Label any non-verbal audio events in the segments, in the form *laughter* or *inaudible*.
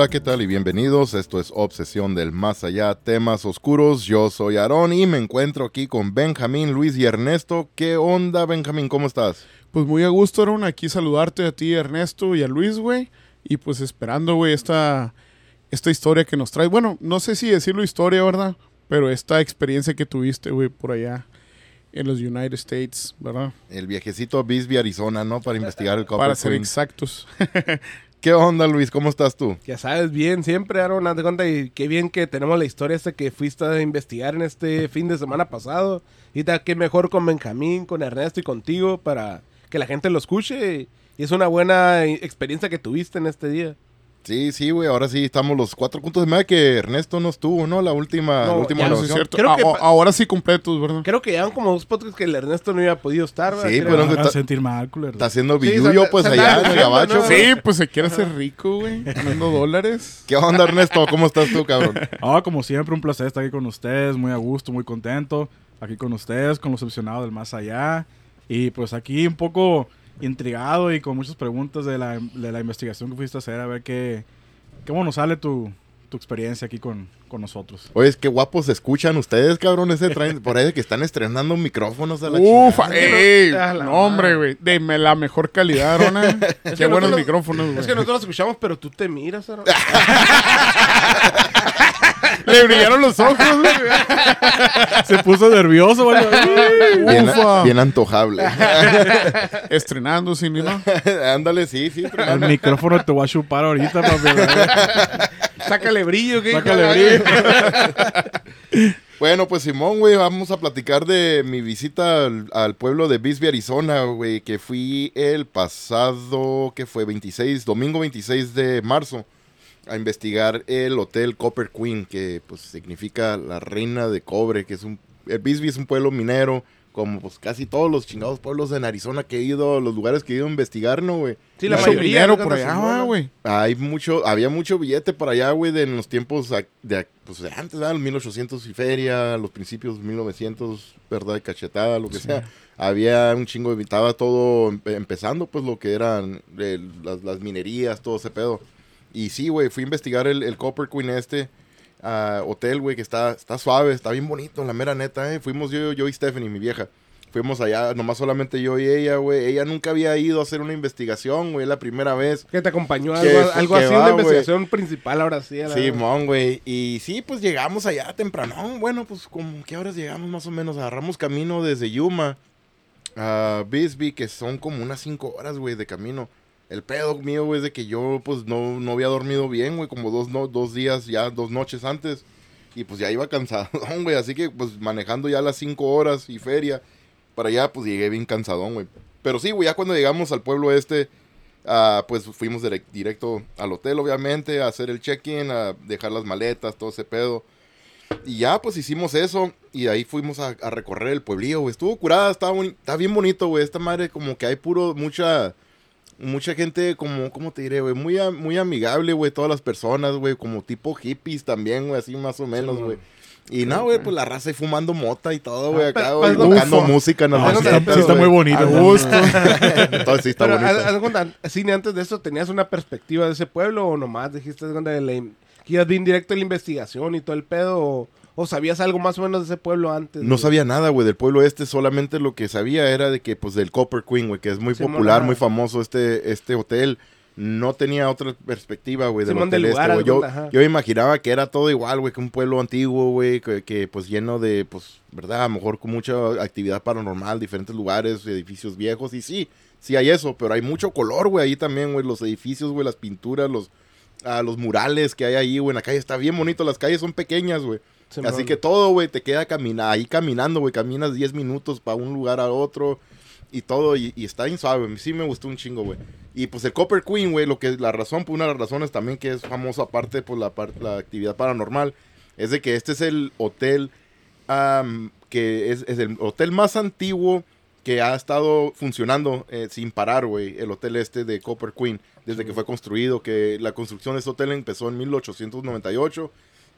Hola, ¿qué tal? Y bienvenidos. Esto es Obsesión del Más Allá, temas oscuros. Yo soy Aarón y me encuentro aquí con Benjamín, Luis y Ernesto. ¿Qué onda, Benjamín? ¿Cómo estás? Pues muy a gusto, Aaron, aquí saludarte a ti, Ernesto, y a Luis, güey. Y pues esperando, güey, esta, esta historia que nos trae. Bueno, no sé si decirlo historia, ¿verdad? Pero esta experiencia que tuviste, güey, por allá en los United States, ¿verdad? El viajecito a Bisbee, Arizona, ¿no? Para investigar el *laughs* Copper Para ser exactos. *laughs* ¿Qué onda, Luis? ¿Cómo estás tú? Ya sabes, bien, siempre, Aaron, haz de cuenta, y qué bien que tenemos la historia esta que fuiste a investigar en este fin de semana pasado. Y tal, qué mejor con Benjamín, con Ernesto y contigo para que la gente lo escuche. Y es una buena eh, experiencia que tuviste en este día. Sí, sí, güey. Ahora sí estamos los cuatro puntos de media que Ernesto no estuvo, ¿no? La última, No, la última no es cierto. Creo que A- pa- ahora sí completos, ¿verdad? Creo que llevan como dos podcasts que el Ernesto no había podido estar. ¿verdad? Sí, Creo. pero está- sentir mal, culero. Está haciendo billuyo, pues se allá en el gabacho. ¿no? Sí, pues se quiere hacer rico, güey. Ganando *laughs* dólares. ¿Qué onda, Ernesto? ¿Cómo estás tú, cabrón? *laughs* Ah, como siempre, un placer estar aquí con ustedes, muy a gusto, muy contento. Aquí con ustedes, con los opcionados del más allá. Y pues aquí un poco intrigado y con muchas preguntas de la, de la investigación que fuiste a hacer, a ver qué, cómo nos sale tu, tu experiencia aquí con, con nosotros. Oye, qué guapos se escuchan ustedes, cabrón. Ese traen, por ahí que están estrenando micrófonos a la Ufa, ey, A la no, hombre, güey. Deme la mejor calidad, Rona. *laughs* Qué que buenos nosotros- micrófonos, Es que güey. nosotros lo escuchamos, pero tú te miras. *laughs* Le brillaron los ojos, güey. *laughs* Se puso nervioso, güey. Bien, Ufa. bien antojable. *laughs* Estrenando, sí, ¿no? Ándale, sí, sí. El micrófono te voy a chupar ahorita, papi. Sácale brillo, ¿qué? Sácale brillo. Bueno, pues Simón, güey, vamos a platicar de mi visita al, al pueblo de Bisbee, Arizona, güey, que fui el pasado, que fue 26, domingo 26 de marzo, a investigar el hotel Copper Queen, que pues significa la reina de cobre, que es un, el Bisbee es un pueblo minero, como pues casi todos los chingados pueblos en Arizona que he ido, los lugares que he ido a investigar, ¿no, güey? Sí, la Mucho mayoría. dinero por allá, güey. Hay mucho, había mucho billete por allá, güey, de en los tiempos de, pues, de antes, ¿verdad? Los 1800 y feria, los principios de 1900, ¿verdad? De cachetada, lo que sea. Había un chingo de, estaba todo empe- empezando, pues, lo que eran eh, las, las minerías, todo ese pedo. Y sí, güey, fui a investigar el, el Copper Queen este hotel, güey, que está, está suave, está bien bonito, la mera neta, ¿eh? Fuimos yo, yo y Stephanie, mi vieja. Fuimos allá, nomás solamente yo y ella, güey. Ella nunca había ido a hacer una investigación, güey, la primera vez. Que te acompañó Que algo, algo así, va, una investigación principal ahora sí. a la- Sí, mon, güey. Y sí, pues llegamos allá temprano. Bueno, pues como qué horas llegamos más o menos. Agarramos camino desde Yuma a Bisbee, que son como unas cinco horas, güey, de camino. El pedo mío, güey, es de que yo, pues, no, no había dormido bien, güey, como dos, no, dos días, ya dos noches antes. Y pues ya iba cansado, *laughs* güey. Así que, pues, manejando ya las cinco horas y feria, para allá, pues, llegué bien cansadón, güey. Pero sí, güey, ya cuando llegamos al pueblo este, Ah, pues fuimos direc- directo al hotel, obviamente, a hacer el check-in, a dejar las maletas, todo ese pedo. Y ya, pues hicimos eso. Y ahí fuimos a, a recorrer el pueblillo, güey. Estuvo curada, estaba está bien bonito, güey. Esta madre, como que hay puro, mucha, mucha gente, como, ¿cómo te diré, güey? Muy, muy amigable, güey. Todas las personas, güey. Como tipo hippies también, güey. Así más o menos, güey. Y no, güey, pues la raza ahí fumando mota y todo, güey. Ah, Acá, pero- güey, tocando música las Ah, no, pero- Sí, está muy güey. bonito. ¿no? gusto. Entonces sí está bonito. cine antes de eso, ¿tenías una perspectiva de ese pueblo o nomás dijiste que ibas bien directo a la investigación y todo el pedo? O, sabías algo más o menos de ese pueblo antes? No güey? sabía nada, güey, del pueblo este. Solamente lo que sabía era de que, pues, del Copper Queen, güey, que es muy popular, muy famoso este, este hotel. No tenía otra perspectiva, güey, del hotel del lugar, este, güey. Yo, yo imaginaba que era todo igual, güey, que un pueblo antiguo, güey, que, que, pues, lleno de, pues, ¿verdad? A lo mejor con mucha actividad paranormal, diferentes lugares, edificios viejos. Y sí, sí hay eso, pero hay mucho color, güey, ahí también, güey. Los edificios, güey, las pinturas, los, ah, los murales que hay ahí, güey, en la calle. Está bien bonito, las calles son pequeñas, güey. Así que todo, güey, te queda ahí caminando, güey. Caminas 10 minutos para un lugar a otro y todo. Y, y está bien suave. Sí me gustó un chingo, güey. Y pues el Copper Queen, güey, lo que es la razón, pues una de las razones también que es famoso aparte por la, par- la actividad paranormal, es de que este es el hotel que es, es el hotel más antiguo que ha estado funcionando eh, sin parar, güey. El hotel este de Copper Queen, desde que fue construido, que la construcción de este hotel empezó en 1898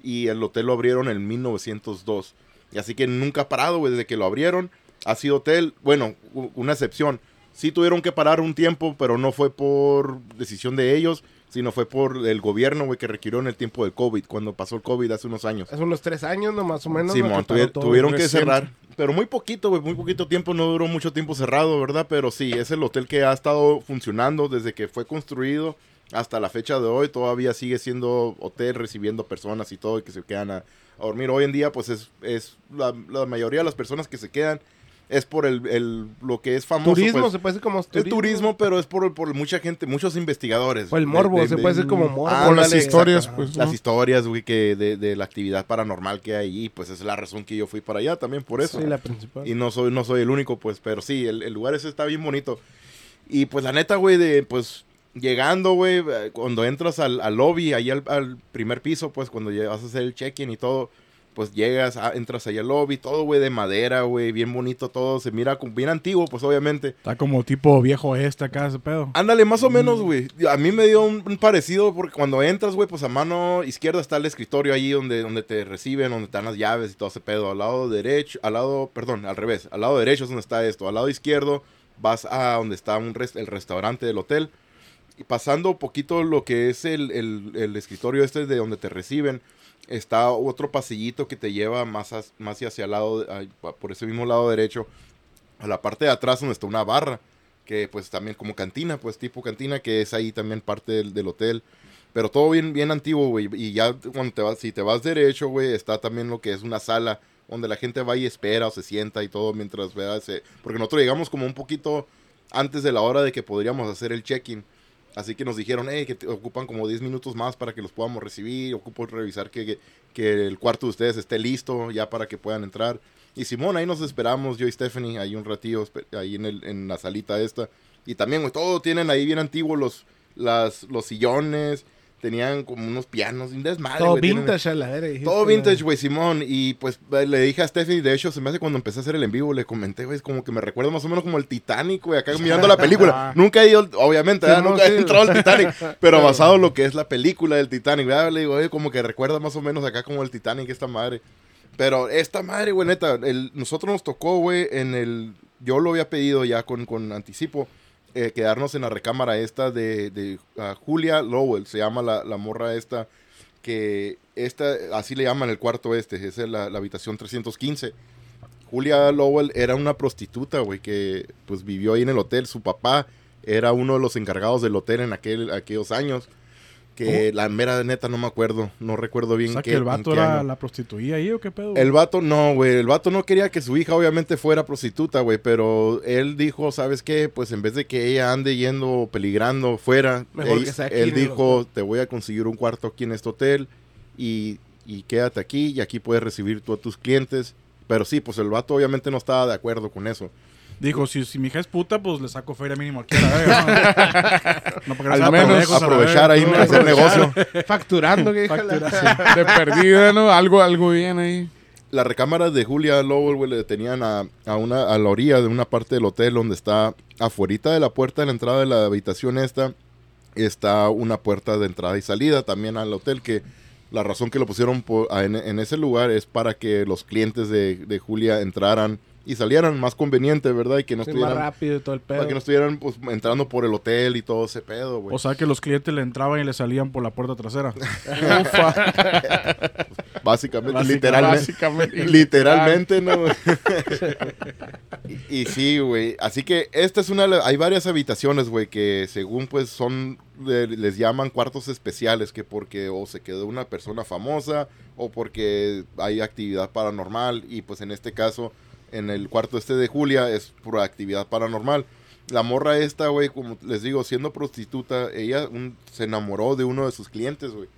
y el hotel lo abrieron en 1902. Y así que nunca ha parado, güey, desde que lo abrieron. Ha sido hotel, bueno, una excepción. Sí tuvieron que parar un tiempo, pero no fue por decisión de ellos, sino fue por el gobierno, güey, que requirió en el tiempo del COVID, cuando pasó el COVID hace unos años. Hace unos tres años, no más o menos. Sí, todo. tuvieron que cerrar. Pero muy poquito, güey, muy poquito tiempo, no duró mucho tiempo cerrado, ¿verdad? Pero sí, es el hotel que ha estado funcionando desde que fue construido hasta la fecha de hoy. Todavía sigue siendo hotel, recibiendo personas y todo, y que se quedan a, a dormir. Hoy en día, pues es, es la, la mayoría de las personas que se quedan es por el, el- lo que es famoso. Turismo, pues. se puede decir como Es turismo, pero es por, por mucha gente, muchos investigadores. O el morbo, de- se de- puede decir como morbo. Ah, las historias, exacto. pues. Las historias, güey, que de, de la actividad paranormal que hay ahí, pues es la razón que yo fui para allá también por eso. Sí, la principal. Y no soy, no soy el único, pues, pero sí, el, el lugar ese está bien bonito. Y pues la neta, güey, de pues llegando, güey, eh, cuando entras al, al lobby, ahí al, al primer piso, pues cuando vas a hacer el check-in y todo, pues llegas, ah, entras ahí al lobby, todo, güey, de madera, güey, bien bonito todo, se mira como bien antiguo, pues obviamente. Está como tipo viejo este acá, ese pedo. Ándale, más o menos, güey. A mí me dio un, un parecido porque cuando entras, güey, pues a mano izquierda está el escritorio ahí donde, donde te reciben, donde te dan las llaves y todo ese pedo. Al lado derecho, al lado, perdón, al revés. Al lado derecho es donde está esto. Al lado izquierdo vas a donde está un res- el restaurante del hotel. Y pasando poquito lo que es el, el- escritorio este de donde te reciben, está otro pasillito que te lleva más, hacia el lado, por ese mismo lado derecho, a la parte de atrás donde está una barra que pues también como cantina, pues tipo cantina, que es ahí también parte del, hotel. Pero todo bien, bien antiguo, güey. Y ya cuando te vas, si te vas derecho, güey, está también lo que es una sala donde la gente va y espera o se sienta y todo mientras vea ese... Porque nosotros llegamos como un poquito antes de la hora de que podríamos hacer el check-in. Así que nos dijeron, que te ocupan como 10 minutos más para que los podamos recibir. Ocupo revisar que, que, que el cuarto de ustedes esté listo ya para que puedan entrar. Y Simón, ahí nos esperamos, yo y Stephanie, ahí un ratillo, ahí en, el, en la salita esta. Y también, güey, todo tienen ahí bien antiguo los, las, los sillones, tenían como unos pianos, un desmadre, Todo tienen- vintage a la dijiste, todo vintage, güey, Simón. Y pues eh, le dije a Stephanie, de hecho, se me hace cuando empecé a hacer el en vivo, le comenté, güey, es como que me recuerda más o menos como el Titanic, güey, acá mirando la *laughs* película. Nunca he ido, obviamente, nunca sí. he entrado al Titanic, *laughs* pero basado en lo que es la película del Titanic, ¿verdad? Le digo, oye, como que recuerda más o menos acá como el Titanic, esta madre. Pero esta madre, güey, neta, el, nosotros nos tocó, güey, en el... Yo lo había pedido ya con, con anticipo, eh, quedarnos en la recámara esta de, de ah, Julia Lowell, se llama la, la morra esta, que esta, así le llaman el cuarto este, es la, la habitación 315. Julia Lowell era una prostituta, güey, que pues vivió ahí en el hotel. Su papá era uno de los encargados del hotel en aquel, aquellos años. Que la mera neta no me acuerdo, no recuerdo O bien sea, qué- que el vato qué era año. la prostituía ahí o qué pedo. El vato no, güey. El vato no quería que su hija obviamente fuera prostituta, güey. Pero él dijo, ¿sabes qué? Pues en vez de que ella ande yendo peligrando fuera, Mejor él, que sea aquí él en el dijo, te voy a conseguir un cuarto aquí en este hotel y, y quédate aquí y aquí puedes recibir tú a tus clientes. Pero sí, pues el vato obviamente no estaba de acuerdo con eso. Dijo, si, si mi hija es puta, pues le saco feria mínimo aquí a la verga. ¿no? *laughs* No, para que no Al menos la aprovechar ahí, No, hacer negocio. Facturando, que la- De perdida, ¿no? Algo, algo bien ahí. la recámara de Julia Lowell, güey, le tenían a, a una, a la orilla de una parte del hotel donde está afuerita de la puerta de la entrada de la habitación esta, está una puerta de entrada y salida también al hotel que la razón que lo pusieron en, en ese lugar es para que los clientes de, de Julia entraran y salieran más conveniente, ¿verdad? Y que no Sí, más estuvieran, rápido y todo el pedo. para que no estuvieran pues, entrando por el hotel y todo ese pedo, güey. O sea que los clientes le entraban y le salían por la puerta trasera. *laughs* Básicamente, Básica- literalmente. Básicamente. Literalmente, ¿no? *laughs* y, y sí, güey. Así que esta es una... Hay varias habitaciones, güey, que según pues son... de- les llaman cuartos especiales, que porque o se quedó una persona famosa o porque hay actividad paranormal. Y pues en este caso, en el cuarto este de Julia es por actividad paranormal. La morra esta, güey, como les digo, siendo prostituta, ella se enamoró de uno de sus clientes, güey.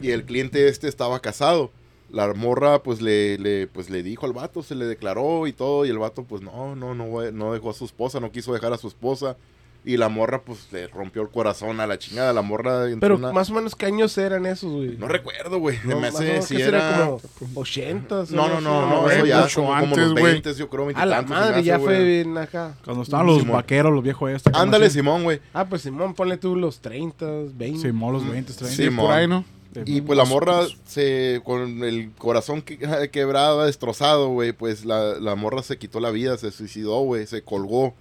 Y el cliente este estaba casado. La morra pues le, le, pues le dijo al vato, se le declaró y todo. Y el vato pues no, no, no, no dejó a su esposa, no quiso dejar a su esposa. Y la morra pues le rompió el corazón a la chingada. La morra Pero una- más o menos, ¿qué años eran esos, güey? No recuerdo, güey. No, me hace menos, si ¿qué será? era... como 80 No, no, no, no, güey, eso ya mucho como, los güey. 20, yo creo, 20 A la madre, hace, ya fue bien acá. Cuando estaban los Simón. vaqueros, los viejos estos. Ándale, Simón, güey. Ah, pues Simón, ponle tú los 30, 20. Simón, los 20, 30. Sí, Simón. por ahí, ¿no? Y pues la morra se con el corazón que- quebrado, destrozado, güey, pues la, la morra se quitó la vida, se suicidó, güey, se colgó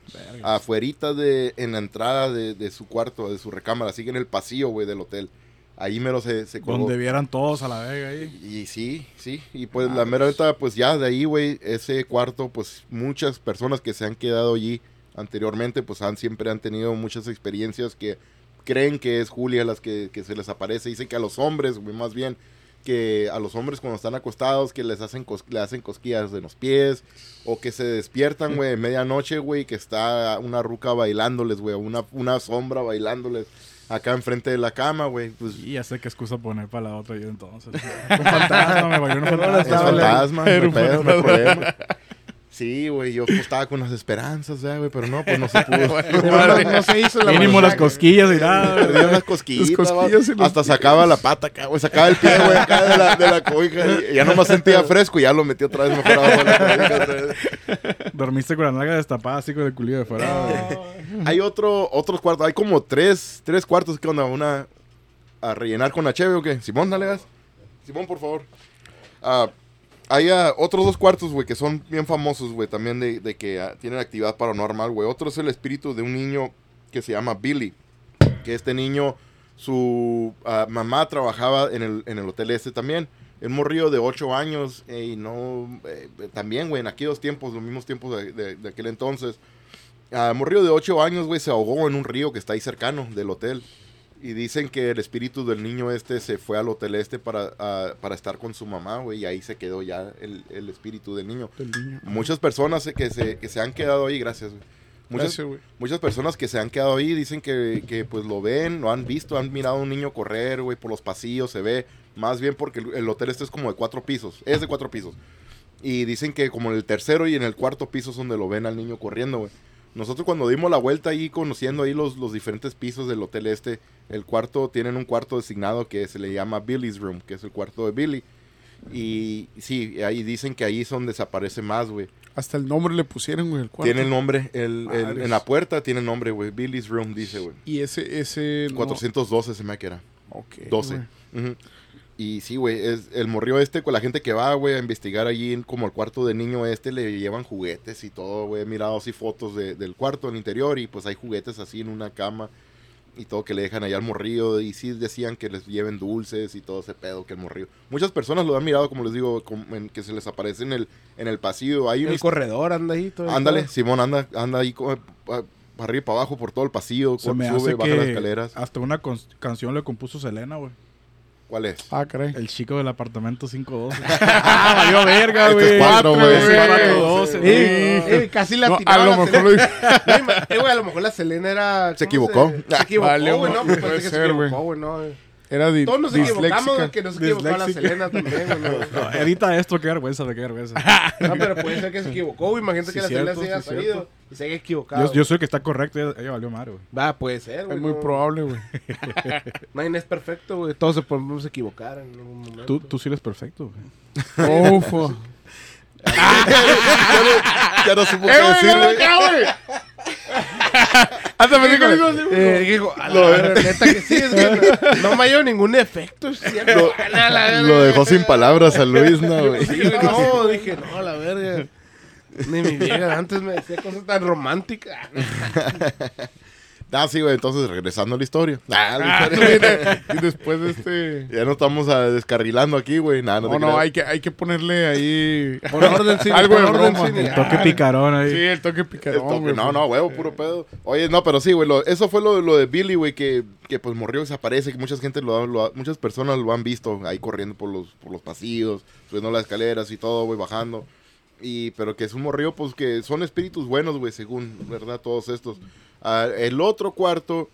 afuerita de en la entrada de, de su cuarto, de su recámara, sigue en el pasillo, güey, del hotel. Ahí mero se, se colgó. Donde vieran todos a la vega ahí. Y sí, sí, y pues la mera neta, pues ya de ahí, güey, ese cuarto, pues muchas personas que se han quedado allí anteriormente, pues han siempre han tenido muchas experiencias que creen que es Julia las que, que se les aparece. Dicen que a los hombres, más bien, que a los hombres cuando están acostados, que les hacen, cos- le hacen cosquillas en los pies, o que se despiertan, güey, medianoche, güey, que está una ruca bailándoles, güey, una, una sombra bailándoles acá enfrente de la cama, güey, pues... Y ya sé qué excusa poner para la otra yo entonces. *laughs* un fantasma, me bailó un fantasma. Es fantasma, no hay problema. Sí, güey, yo pues, estaba con las esperanzas, ya, güey, pero no, pues no se pudo. *laughs* No, no se hizo la Mínimo las cosquillas y nada. Perdí unas cosquillitas, Las cosquillas y hasta sacaba la pata acá, güey, sacaba el pie, güey, acá de la, de la cobija. Y ya nomás sentía fresco y ya lo metí otra vez mejor abajo de la cobija otra vez. Dormiste con la nalga destapada así con el culillo de fuera. *laughs* Hay otro, otros cuartos, hay como tres, tres cuartos, ¿qué onda? Una a rellenar con la cheve o qué? Simón, dale gas. Simón, por favor. Ah, hay ah, otros dos cuartos, güey, que son bien famosos, güey, también de, de que ah, tienen actividad paranormal, güey. Otro es el espíritu de un niño que se llama Billy. Que este niño, su ah, mamá trabajaba en el, en el hotel este también. Un morrillo de 8 años y no... eh, también, güey, en aquellos tiempos, los mismos tiempos de, aquel entonces. Morrillo de 8 años, güey, se ahogó en un río que está ahí cercano del hotel. Y dicen que el espíritu del niño este se fue al hotel este para, para estar con su mamá, güey, y ahí se quedó ya el, el espíritu del niño. Del niño. Muchas personas que se, que se han quedado ahí, gracias, güey. Muchas, Gracias, muchas personas que se han quedado ahí dicen que, que, pues lo ven, lo han visto, han mirado a un niño correr, güey, por los pasillos, se ve. Más bien porque el, el hotel este es como de cuatro pisos, es de cuatro pisos. Y dicen que como en el tercero y en el cuarto piso es donde lo ven al niño corriendo, güey. Nosotros cuando dimos la vuelta ahí, conociendo ahí los, los diferentes pisos del hotel este, el cuarto, tienen un cuarto designado que se le llama Billy's Room, que es el cuarto de Billy. Y sí, ahí dicen que ahí es donde desaparece más, güey. Hasta el nombre le pusieron, güey, el cuarto. Tiene el nombre, el, en la puerta tiene el nombre, güey. Billy's Room dice, güey. Y ese, ese... no- 412 se me que era. Ok, 12. güey. Ujú. Y sí, güey, es el morrió este con la gente que va, güey, a investigar allí en como el cuarto de niño este, le llevan juguetes y todo, güey. He mirado así fotos de- del cuarto, el interior, y pues hay juguetes así en una cama y todo que le dejan allá al morrillo. Y sí decían que les lleven dulces y todo ese pedo que el morrillo. Muchas personas lo han mirado, como les digo, como en- que se les aparece en el, en el pasillo. Hay un El corredor anda ahí. todo Ándale, todo. Simón anda, anda ahí como, pa- para arriba y para abajo por todo el pasillo, Se me sube, hace baja las escaleras. hasta una canción le compuso Selena, güey. ¿Cuál es? Ah, caray. El chico del apartamento 512. ¡Ah, *laughs* valió verga, Este güey! es cuatro, güey. Este es güey. cuatro, doce, güey. Eh, eh, casi la No, a lo mejor lo. *laughs* No, eh, güey, a lo mejor la Selena era. Se ¿cómo equivocó. Se, equivocó, Vale, güey, no, puede pues que se ser, equivocó, güey, no. Era di Todos nos equivocamos de que no se equivocó la. Selena también, güey. No, *laughs* No, edita esto, qué vergüenza, qué vergüenza. *laughs* No, pero puede ser que se equivocó, güey. Imagínate Sí, que la cierto, Selena se haya sí, salido cierto. y se haya equivocado. Yo, yo soy el que está correcto, ella, ella valió madre, güey. Va, puede ser, güey. Es muy no. probable, güey. *laughs* Nadie es perfecto, güey. Todos se podemos equivocar en algún momento. Tú, tú sí eres perfecto, güey. Ufo. ya no supo ¡Eh, qué decir, no, güey. ya, güey! Hasta me dijo, Eh, dijo, a la verga, neta que sí, es que no, no me ha dado ningún efecto, es cierto. Lo, la verga. lo dejó sin palabras a Luis, ¿no, güey? Sí, no, dije, no, a la verga. Ni mi vieja antes me decía cosas tan románticas. Ah, sí, güey, entonces regresando a la historia. Ah, la *laughs* historia. y después de este... *laughs* ya no estamos ah, descarrilando aquí, güey. Nada, no, No, no, hay que, hay que ponerle ahí... *laughs* Por orden, sí, Algo por de orden, broma. sí, El toque picarón ahí. Sí, el toque El picarón, toque- güey. no, no, huevo, puro pedo. Oye, no, pero sí, güey, eso fue lo, lo de Billy, güey, que, que pues morrió, desaparece, que mucha gente lo, lo ha- muchas personas lo han visto ahí corriendo por los, por los pasillos, subiendo las escaleras y todo, güey, bajando. Y, pero que es un morrillo, pues que son espíritus buenos, güey, según, ¿verdad? Todos estos. Ah, el otro cuarto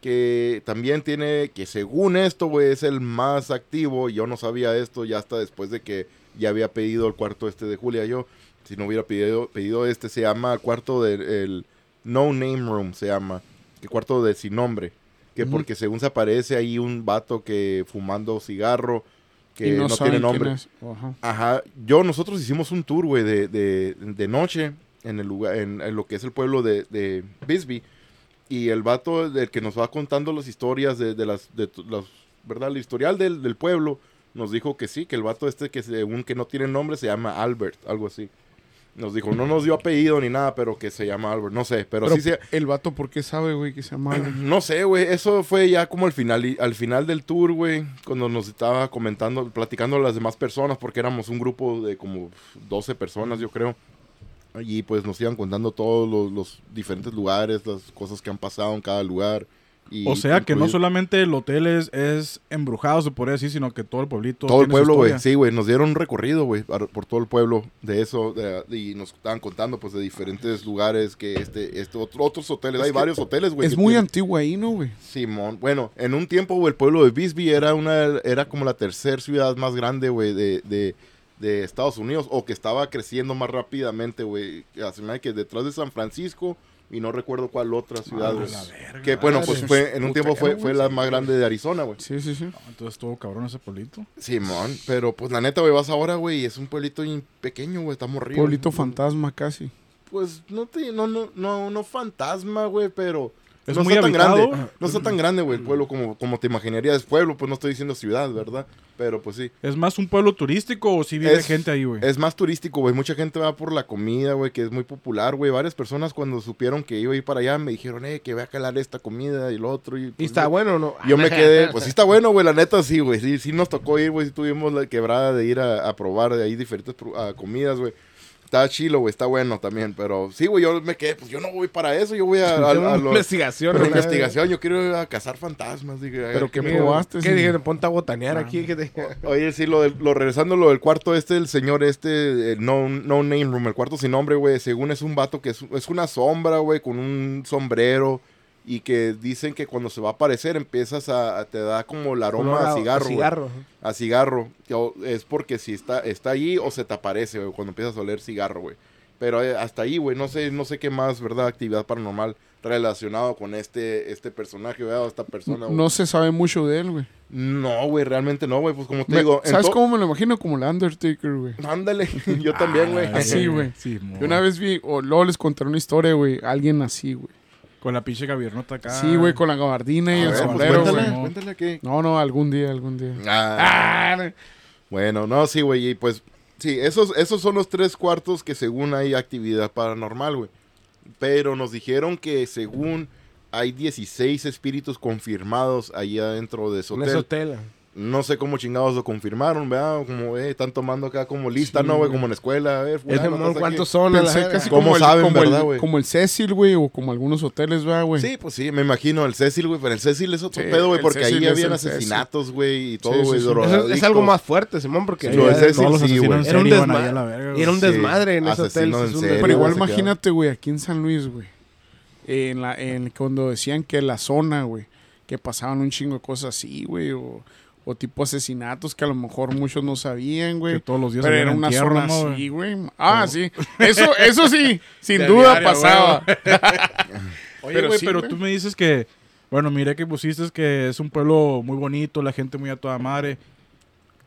que también tiene, que según esto, güey, es el más activo. Yo no sabía esto ya hasta después de que ya había pedido el cuarto este de Julia yo. Si no hubiera pedido, pedido este, se llama cuarto del el No Name Room, se llama. Que cuarto de sin nombre. Que porque según se aparece ahí un vato que fumando cigarro, que no, tiene nombre. Ajá. Ajá, yo, nosotros hicimos un tour, güey, de, de, de noche en el lugar, en, en lo que es el pueblo de, de Bisbee. Y el vato del que nos va contando las historias de, de las, de los ¿verdad? El historial del, del pueblo nos dijo que sí, que el vato este que según que no tiene nombre se llama Albert, algo así. Nos dijo, no nos dio apellido ni nada, pero que se llama Albert, no sé, pero, Pero sí se... el vato, ¿por qué sabe, güey, que se llama Albert? *clears throat* No sé, güey, eso fue ya como al final, y- al final del tour, güey, cuando nos estaba comentando, platicando las demás personas, porque éramos un grupo de como 12 personas, yo creo. Y pues nos iban contando todos los, los diferentes lugares, las cosas que han pasado en cada lugar. Y O sea, que no solamente el hotel es, es embrujado, se podría decir, sino que todo el pueblito. Todo el pueblo, güey. Sí, güey. Nos dieron un recorrido, güey, por todo el pueblo de eso. de- y nos estaban contando, pues, de diferentes lugares que este, este otro- otros hoteles. Hay varios hoteles, güey. es muy tienen- antiguo ahí, ¿no, güey? Simón. Bueno, en un tiempo, güey, el pueblo de Bisbee era una, era como la tercera ciudad más grande, güey, de, de, de Estados Unidos. O que estaba creciendo más rápidamente, güey. Así que detrás de San Francisco. Y no recuerdo cuál otra ciudad, Ah, güey. la verga. Que bueno, Ah, pues sí, fue, sí. en un tiempo fue, fue güey, la sí. más grande de Arizona, güey. Sí, sí, sí. No, entonces estuvo cabrón ese pueblito. Simón, pero pues la neta, güey, vas ahora, güey, y es un pueblito pequeño, güey, estamos arriba. Pueblito fantasma casi. Pues no te, no, no, no, no fantasma, güey, pero Es no muy está tan grande. No está tan grande, güey, el pueblo como, como te imaginarías pueblo, pues no estoy diciendo ciudad, ¿verdad? Pero pues sí. ¿Es más un pueblo turístico o si vive Es- gente ahí, güey? Es más turístico, güey. Mucha gente va por la comida, güey, que es muy popular, güey. Varias personas cuando supieron que iba a ir para allá me dijeron, eh, que voy a calar esta comida y lo otro. Y, ¿Y pues, está yo- bueno o no? Yo me quedé, *laughs* pues sí está bueno, güey, la neta sí, güey. Sí, sí nos tocó ir, güey. Sí tuvimos la quebrada de ir a, a probar de ahí diferentes ah, comidas, güey. Está chilo, güey, está bueno también. Pero sí, güey, yo me quedé, pues yo no voy para eso. Yo voy a, *laughs* a, a lo- investigación. investigación. Yo quiero ir a cazar fantasmas. Dije, a Pero qué me- probaste, ¿Qué? Ponte a botanear aquí. que te- Oye, sí, lo, lo regresando lo del cuarto este, el señor este, el no, no name room, el cuarto sin nombre, güey, según es un vato que es, es una sombra, güey, con un sombrero y que dicen que cuando se va a aparecer empiezas a, a- te da como el aroma Olor a cigarro, güey. cigarro. a cigarro. Es porque si está, está allí o se te aparece, güey, cuando empiezas a oler cigarro, güey. Pero eh, hasta ahí, güey, no sé, no sé qué más, ¿verdad? Actividad paranormal relacionado con este, este personaje, ¿verdad? O esta persona, güey. No se sabe mucho de él, güey. No, güey, realmente no, güey. Pues como te Me- digo. ¿Sabes cómo me lo imagino? Como el Undertaker, güey. Ándale, *laughs* yo también, güey. así, güey. *laughs* Sí, Yo una vez vi, o luego les contaré una historia, güey. Alguien así, güey. Con la pinche gaviernota acá. Sí, güey, con la gabardina y A el ver, pues, sombrero, cuéntale, güey. cuéntale que. No, no, algún día, algún día. Ah, Ah, bueno, no, sí, güey. Y pues, sí, esos, esos son los tres cuartos que según hay actividad paranormal, güey. Pero nos dijeron que según hay 16 espíritus confirmados ahí adentro de ese En hotel. ese hotel. No sé cómo chingados lo confirmaron, ¿verdad? Como, eh, están tomando acá como lista, Sí, ¿no, güey? Como en la escuela. A ver, Es fulano, aquí. ¿Cuántos son? la casi ¿Cómo como, el, saben, como, verdad, el, güey? como el Cecil, güey, o como algunos hoteles, ¿verdad, güey? Sí, pues sí, me imagino el Cecil, güey, pero el Cecil es otro Sí, pedo, güey, el porque Cecil ahí es habían el asesinatos, güey, y todo, Sí, sí, güey, sí. Es, es algo más fuerte, Simón, porque Sí, lo de ya- Cecil, sí, asesinos güey. Era un serie iban desma- ahí a la verga, güey. era un desmadre en ese hotel. es. Pero desmadre. igual imagínate, güey, aquí en San Luis, güey. En la, en, cuando decían que la zona, güey, que pasaban un chingo de cosas así, güey, o, o tipo asesinatos que a lo mejor muchos no sabían, Que güey. todos los días Pero era una entierro, zona así, güey. Ah, sí. Eso, eso sí, *laughs* sin duda diario, pasaba. *laughs* *laughs* Oye, Pero güey, sí, pero güey. tú me dices que, bueno, miré que pusiste que es un pueblo muy bonito, la gente muy a toda madre.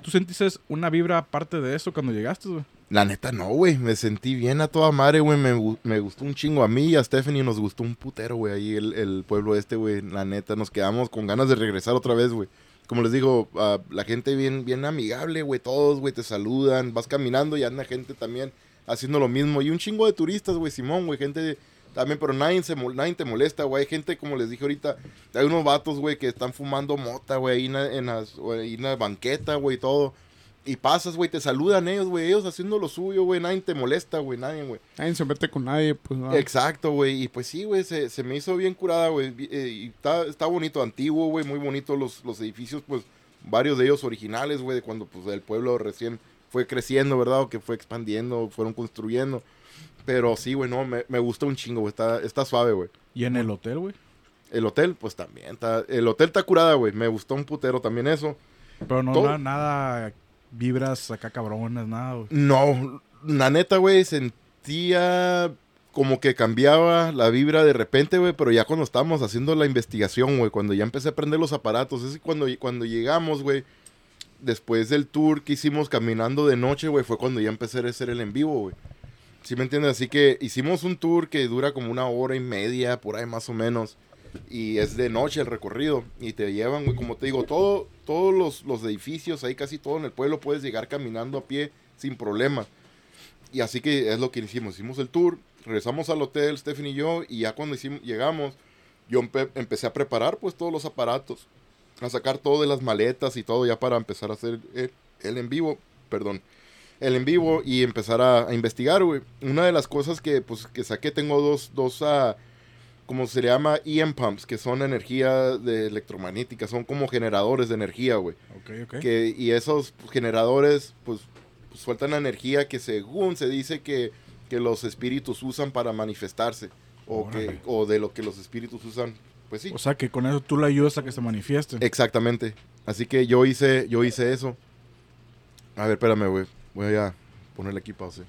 ¿Tú sentiste una vibra aparte de eso cuando llegaste, güey? La neta no, güey, me sentí bien a toda madre, güey, me, me gustó un chingo a mí y a Stephanie nos gustó un putero, güey, ahí el, el pueblo este, güey, la neta, nos quedamos con ganas de regresar otra vez, güey. Como les digo, la gente bien, bien amigable, güey, todos, güey, te saludan, vas caminando y anda gente también haciendo lo mismo. Y un chingo de turistas, güey, Simón, güey, gente también, pero nadie, se, nadie te molesta, güey. Hay gente, como les dije ahorita, hay unos vatos, güey, que están fumando mota, güey, ahí en, la- en, ahí en la banqueta, güey, todo. Y pasas, güey, te saludan ellos, güey, ellos haciendo lo suyo, güey, nadie te molesta, güey, nadie, güey. Nadie se mete con nadie, pues. ¿no? Exacto, güey. Y pues sí, güey, se, se me hizo bien curada, güey. Eh, y está, está bonito, antiguo, güey. Muy bonito los, los edificios, pues, varios de ellos originales, güey, de cuando pues el pueblo recién fue creciendo, ¿verdad? O que fue expandiendo, fueron construyendo. Pero sí, güey, no, me, me gustó un chingo, güey. Está, está suave, güey. Y en el hotel, güey. El hotel, pues también. Está, el hotel está curada, güey. Me gustó un putero también eso. Pero no Todo- na- nada, vibras acá cabronas, nada, güey. No, la neta, güey, sentía como que cambiaba la vibra de repente, güey, pero ya cuando estábamos haciendo la investigación, güey, cuando ya empecé a prender los aparatos, es cuando, cuando llegamos, güey, después del tour que hicimos caminando de noche, güey, fue cuando ya empecé a hacer el en vivo, güey. ¿Sí me entiendes? Así que hicimos un tour que dura como una hora y media, por ahí más o menos. Y es de noche el recorrido. Y te llevan, güey, como te digo, todo, todos los, los edificios, ahí casi todo en el pueblo, puedes llegar caminando a pie sin problema. Y así que es lo que hicimos. Hicimos el tour, regresamos al hotel, Stephanie y yo, y ya cuando llegamos, yo empe- empecé a preparar pues todos los aparatos, a sacar todo de las maletas y todo ya para empezar a hacer el, el en vivo, perdón, el en vivo y empezar a, investigar, güey. Una de las cosas que pues que saqué, tengo dos, dos, ah, como se le llama, EM pumps, que son energía de electromagnética, son como generadores de energía, güey. Ok, ok. Que, y esos generadores, pues, sueltan la energía que según se dice que, que los espíritus usan para manifestarse. O, que, o de lo que los espíritus usan. Pues sí. O sea que con eso tú le ayudas a que se manifieste. Exactamente. Así que yo hice, yo hice eso. A ver, espérame, güey. Voy a ponerle aquí pausa.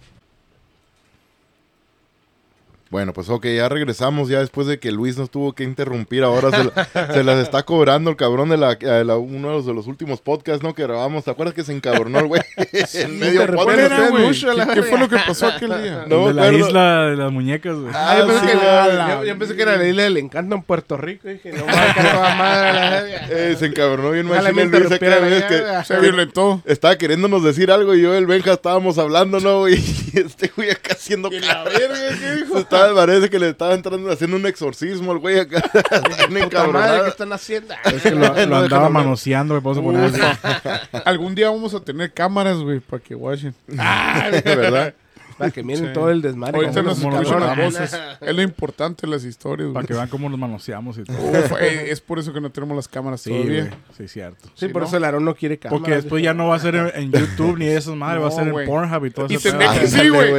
Bueno, pues ok, ya regresamos ya después de que Luis nos tuvo que interrumpir. Ahora se, la- se las está cobrando el cabrón de la, de la- uno de los, de los últimos podcasts, ¿no? Que grabamos. ¿Te acuerdas que se encabronó el güey? *laughs* en medio de repente podcast. ¿Cuál era, mucho, ¿Qué, qué fue lo que pasó aquel *laughs* día? No, de la isla de las muñecas, güey. Ah, yo, pensé sí, que, la- yo- yo pensé que era la isla del encanto en Puerto Rico. Dije, no toda madre. *laughs* Eh, se encabronó bien el Luis acá, interrumpiera, güey, es que-. Se violentó. Estaba queriéndonos decir algo y yo y el Benja estábamos hablando, ¿no? Y este güey acá haciendo cara. la verga, ¿qué dijo? Parece que le estaba entrando haciendo un exorcismo al güey acá. *laughs* Puta madre. ¿qué están haciendo? Es que lo, *laughs* lo No, déjalo andaba manoseando, me puedo poner así. Algún día vamos a tener cámaras, güey, para que watchen. De *laughs* verdad. Para que miren Sí. todo el desmadre. Ahorita nos cabrones. voces. Es lo importante de las historias, Para que vean cómo nos manoseamos y todo. Uf, eh, es por eso que no tenemos las cámaras Sí, todavía. güey. Sí, cierto. Sí, Sí, por ¿no? eso el Aarón no quiere cámara. Porque después ya no va a ser en, en YouTube ni esas madres, va a ser en. Pornhub y todo Y eso. tendría que, Ándale, sí, güey.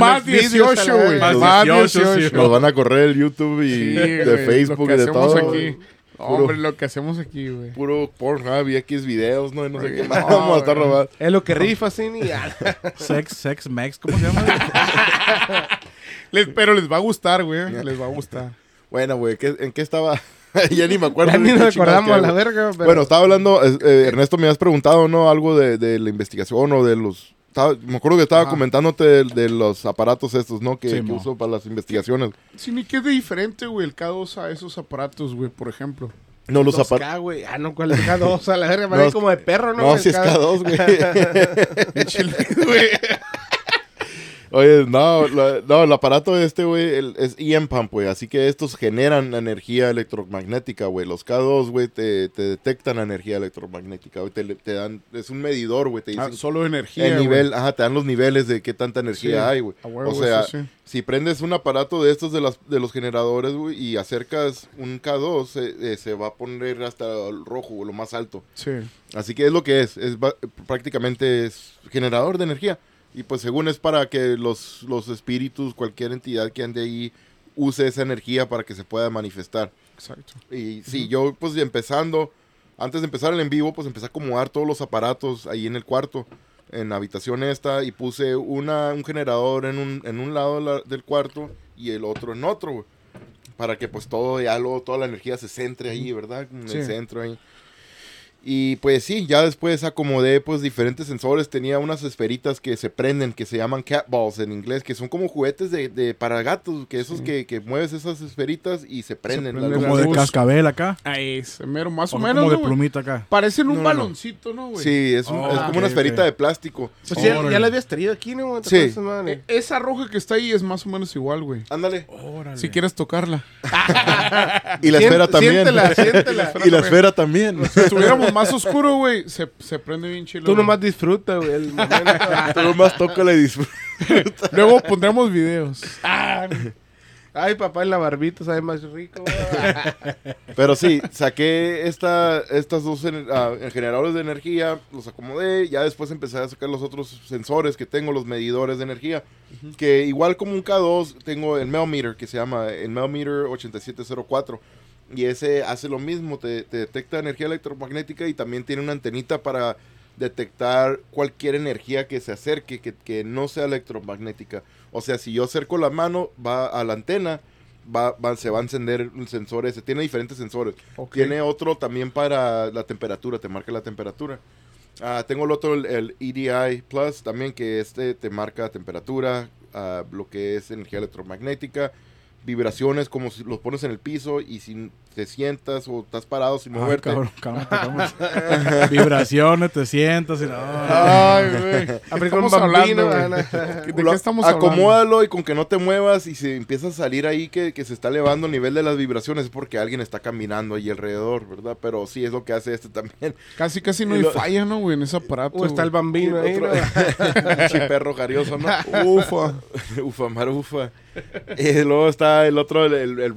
más los vídeos, a la 18, güey. Más Más 18, 18. Nos van a correr el YouTube y de Facebook y de todo. aquí. Puro- Hombre, lo que hacemos aquí, güey. Puro Pornhub y X videos, ¿no? Y no sé qué No, más. Vamos a estar robados. Es lo que rifa, sí, ni ya. Sex, Sex Max, ¿cómo se llama? *laughs* Les- pero les va a gustar, güey. Les va a gustar. Bueno, güey, ¿qué- ¿en qué estaba? *laughs* ya ni me acuerdo. Ya ni nos acordamos la verga. Pero... Bueno, estaba hablando, eh, Ernesto, me has preguntado, ¿no? Algo de, de la investigación o de los... estaba- me acuerdo que estaba Ajá. comentándote de, de los aparatos estos, ¿no? Que, Sí, que uso para las investigaciones. Sí, ni qué de diferente, güey, el K2 a esos aparatos, güey, por ejemplo. No, los aparatos... 2K, güey. Ah, no, ¿cuál es K2? A la verga, parece *laughs* No, como de perro, ¿no? No, si es K- K2, güey. *laughs* Oye, no, la- no, el aparato este, güey, el- es EM pump, güey. Así que estos generan energía electromagnética, güey. Los K2, güey, te, te detectan energía electromagnética, güey. Te, te dan, es un medidor, güey. Te Ah, dicen solo energía, el ajá, te dan los niveles de qué tanta energía Sí, hay, güey. O sea, eso sí. si prendes un aparato de estos de, las, de los generadores, güey, y acercas un K2, se, eh, se va a poner hasta el rojo, lo más alto. Sí. Así que es lo que es, es prácticamente es generador de energía. Y pues según es para que los, los espíritus, cualquier entidad que ande ahí, use esa energía para que se pueda manifestar. Exacto. Y sí, yo pues empezando, antes de empezar el en vivo, pues empecé a acomodar todos los aparatos ahí en el cuarto, en la habitación esta, y puse una, un generador en un, en un lado de la- del cuarto y el otro en otro. Para que pues todo, ya luego toda la energía se centre ahí, ¿verdad? En Sí. el centro ahí. Y pues sí, ya después acomodé pues diferentes sensores. Tenía unas esferitas que se prenden, que se llaman cat balls en inglés, que son como juguetes de, de para gatos, que esos que, que mueves esas esferitas y se prenden. la Como de cascabel acá. Ahí es, mero, más o, O menos, como de ¿no, güey? plumita acá. Parecen un No, baloncito, ¿no, güey? Sí, es, un- Oh, es como una esferita de plástico. Pues ya, la habías traído aquí, ¿no? ¿Te Sí. Eh, Esa roja que está ahí es más o menos igual, güey. Ándale. Órale. Si quieres tocarla. *laughs* Y la esfera también. Siéntela, siéntela. *laughs* y la esfera también. Si estuviéramos más oscuro, güey, se, se prende bien chido. Tú nomás disfruta, güey, el *laughs* momento. Tú nomás tócala y disfruta. Luego pondremos videos. Ay, papá, en la barbita sabe más rico. güey. *laughs* Pero sí, saqué esta, estas dos ah, generadores de energía, los acomodé, ya después empecé a sacar los otros sensores que tengo, los medidores de energía, que igual como un K2, tengo el Melmeter, que se llama el Melmeter 8704, y ese hace lo mismo, te, te detecta energía electromagnética y también tiene una antenita para detectar cualquier energía que se acerque, que, que no sea electromagnética. O sea, si yo acerco la mano, va a la antena, va, va- se va a encender el sensor ese. Tiene diferentes sensores. Tiene otro también para la temperatura, te marca la temperatura. Ah, tengo el otro, el, el EDI Plus, también que este te marca temperatura, ah, lo que es energía electromagnética. Vibraciones como si los pones en el piso y si te sientas o estás parado sin Ay, moverte. cabrón, cálmate, *laughs* cálmate. Vibraciones, te sientas y no. Ay, güey. Estamos hablando, bambino, güey. Ana. ¿De qué estamos hablando? Acomódalo y con que no te muevas y se empieza a salir ahí que, que se está elevando el nivel de las vibraciones es porque alguien está caminando ahí alrededor, ¿verdad? Pero sí es lo que hace este también. Casi, casi no Y hay lo- falla, ¿no, güey? En ese aparato. O está el bambino ahí, *laughs* *laughs* perro jarioso, ¿no? Ufa. ufa, marufa. *laughs* Y luego está el otro, el, el,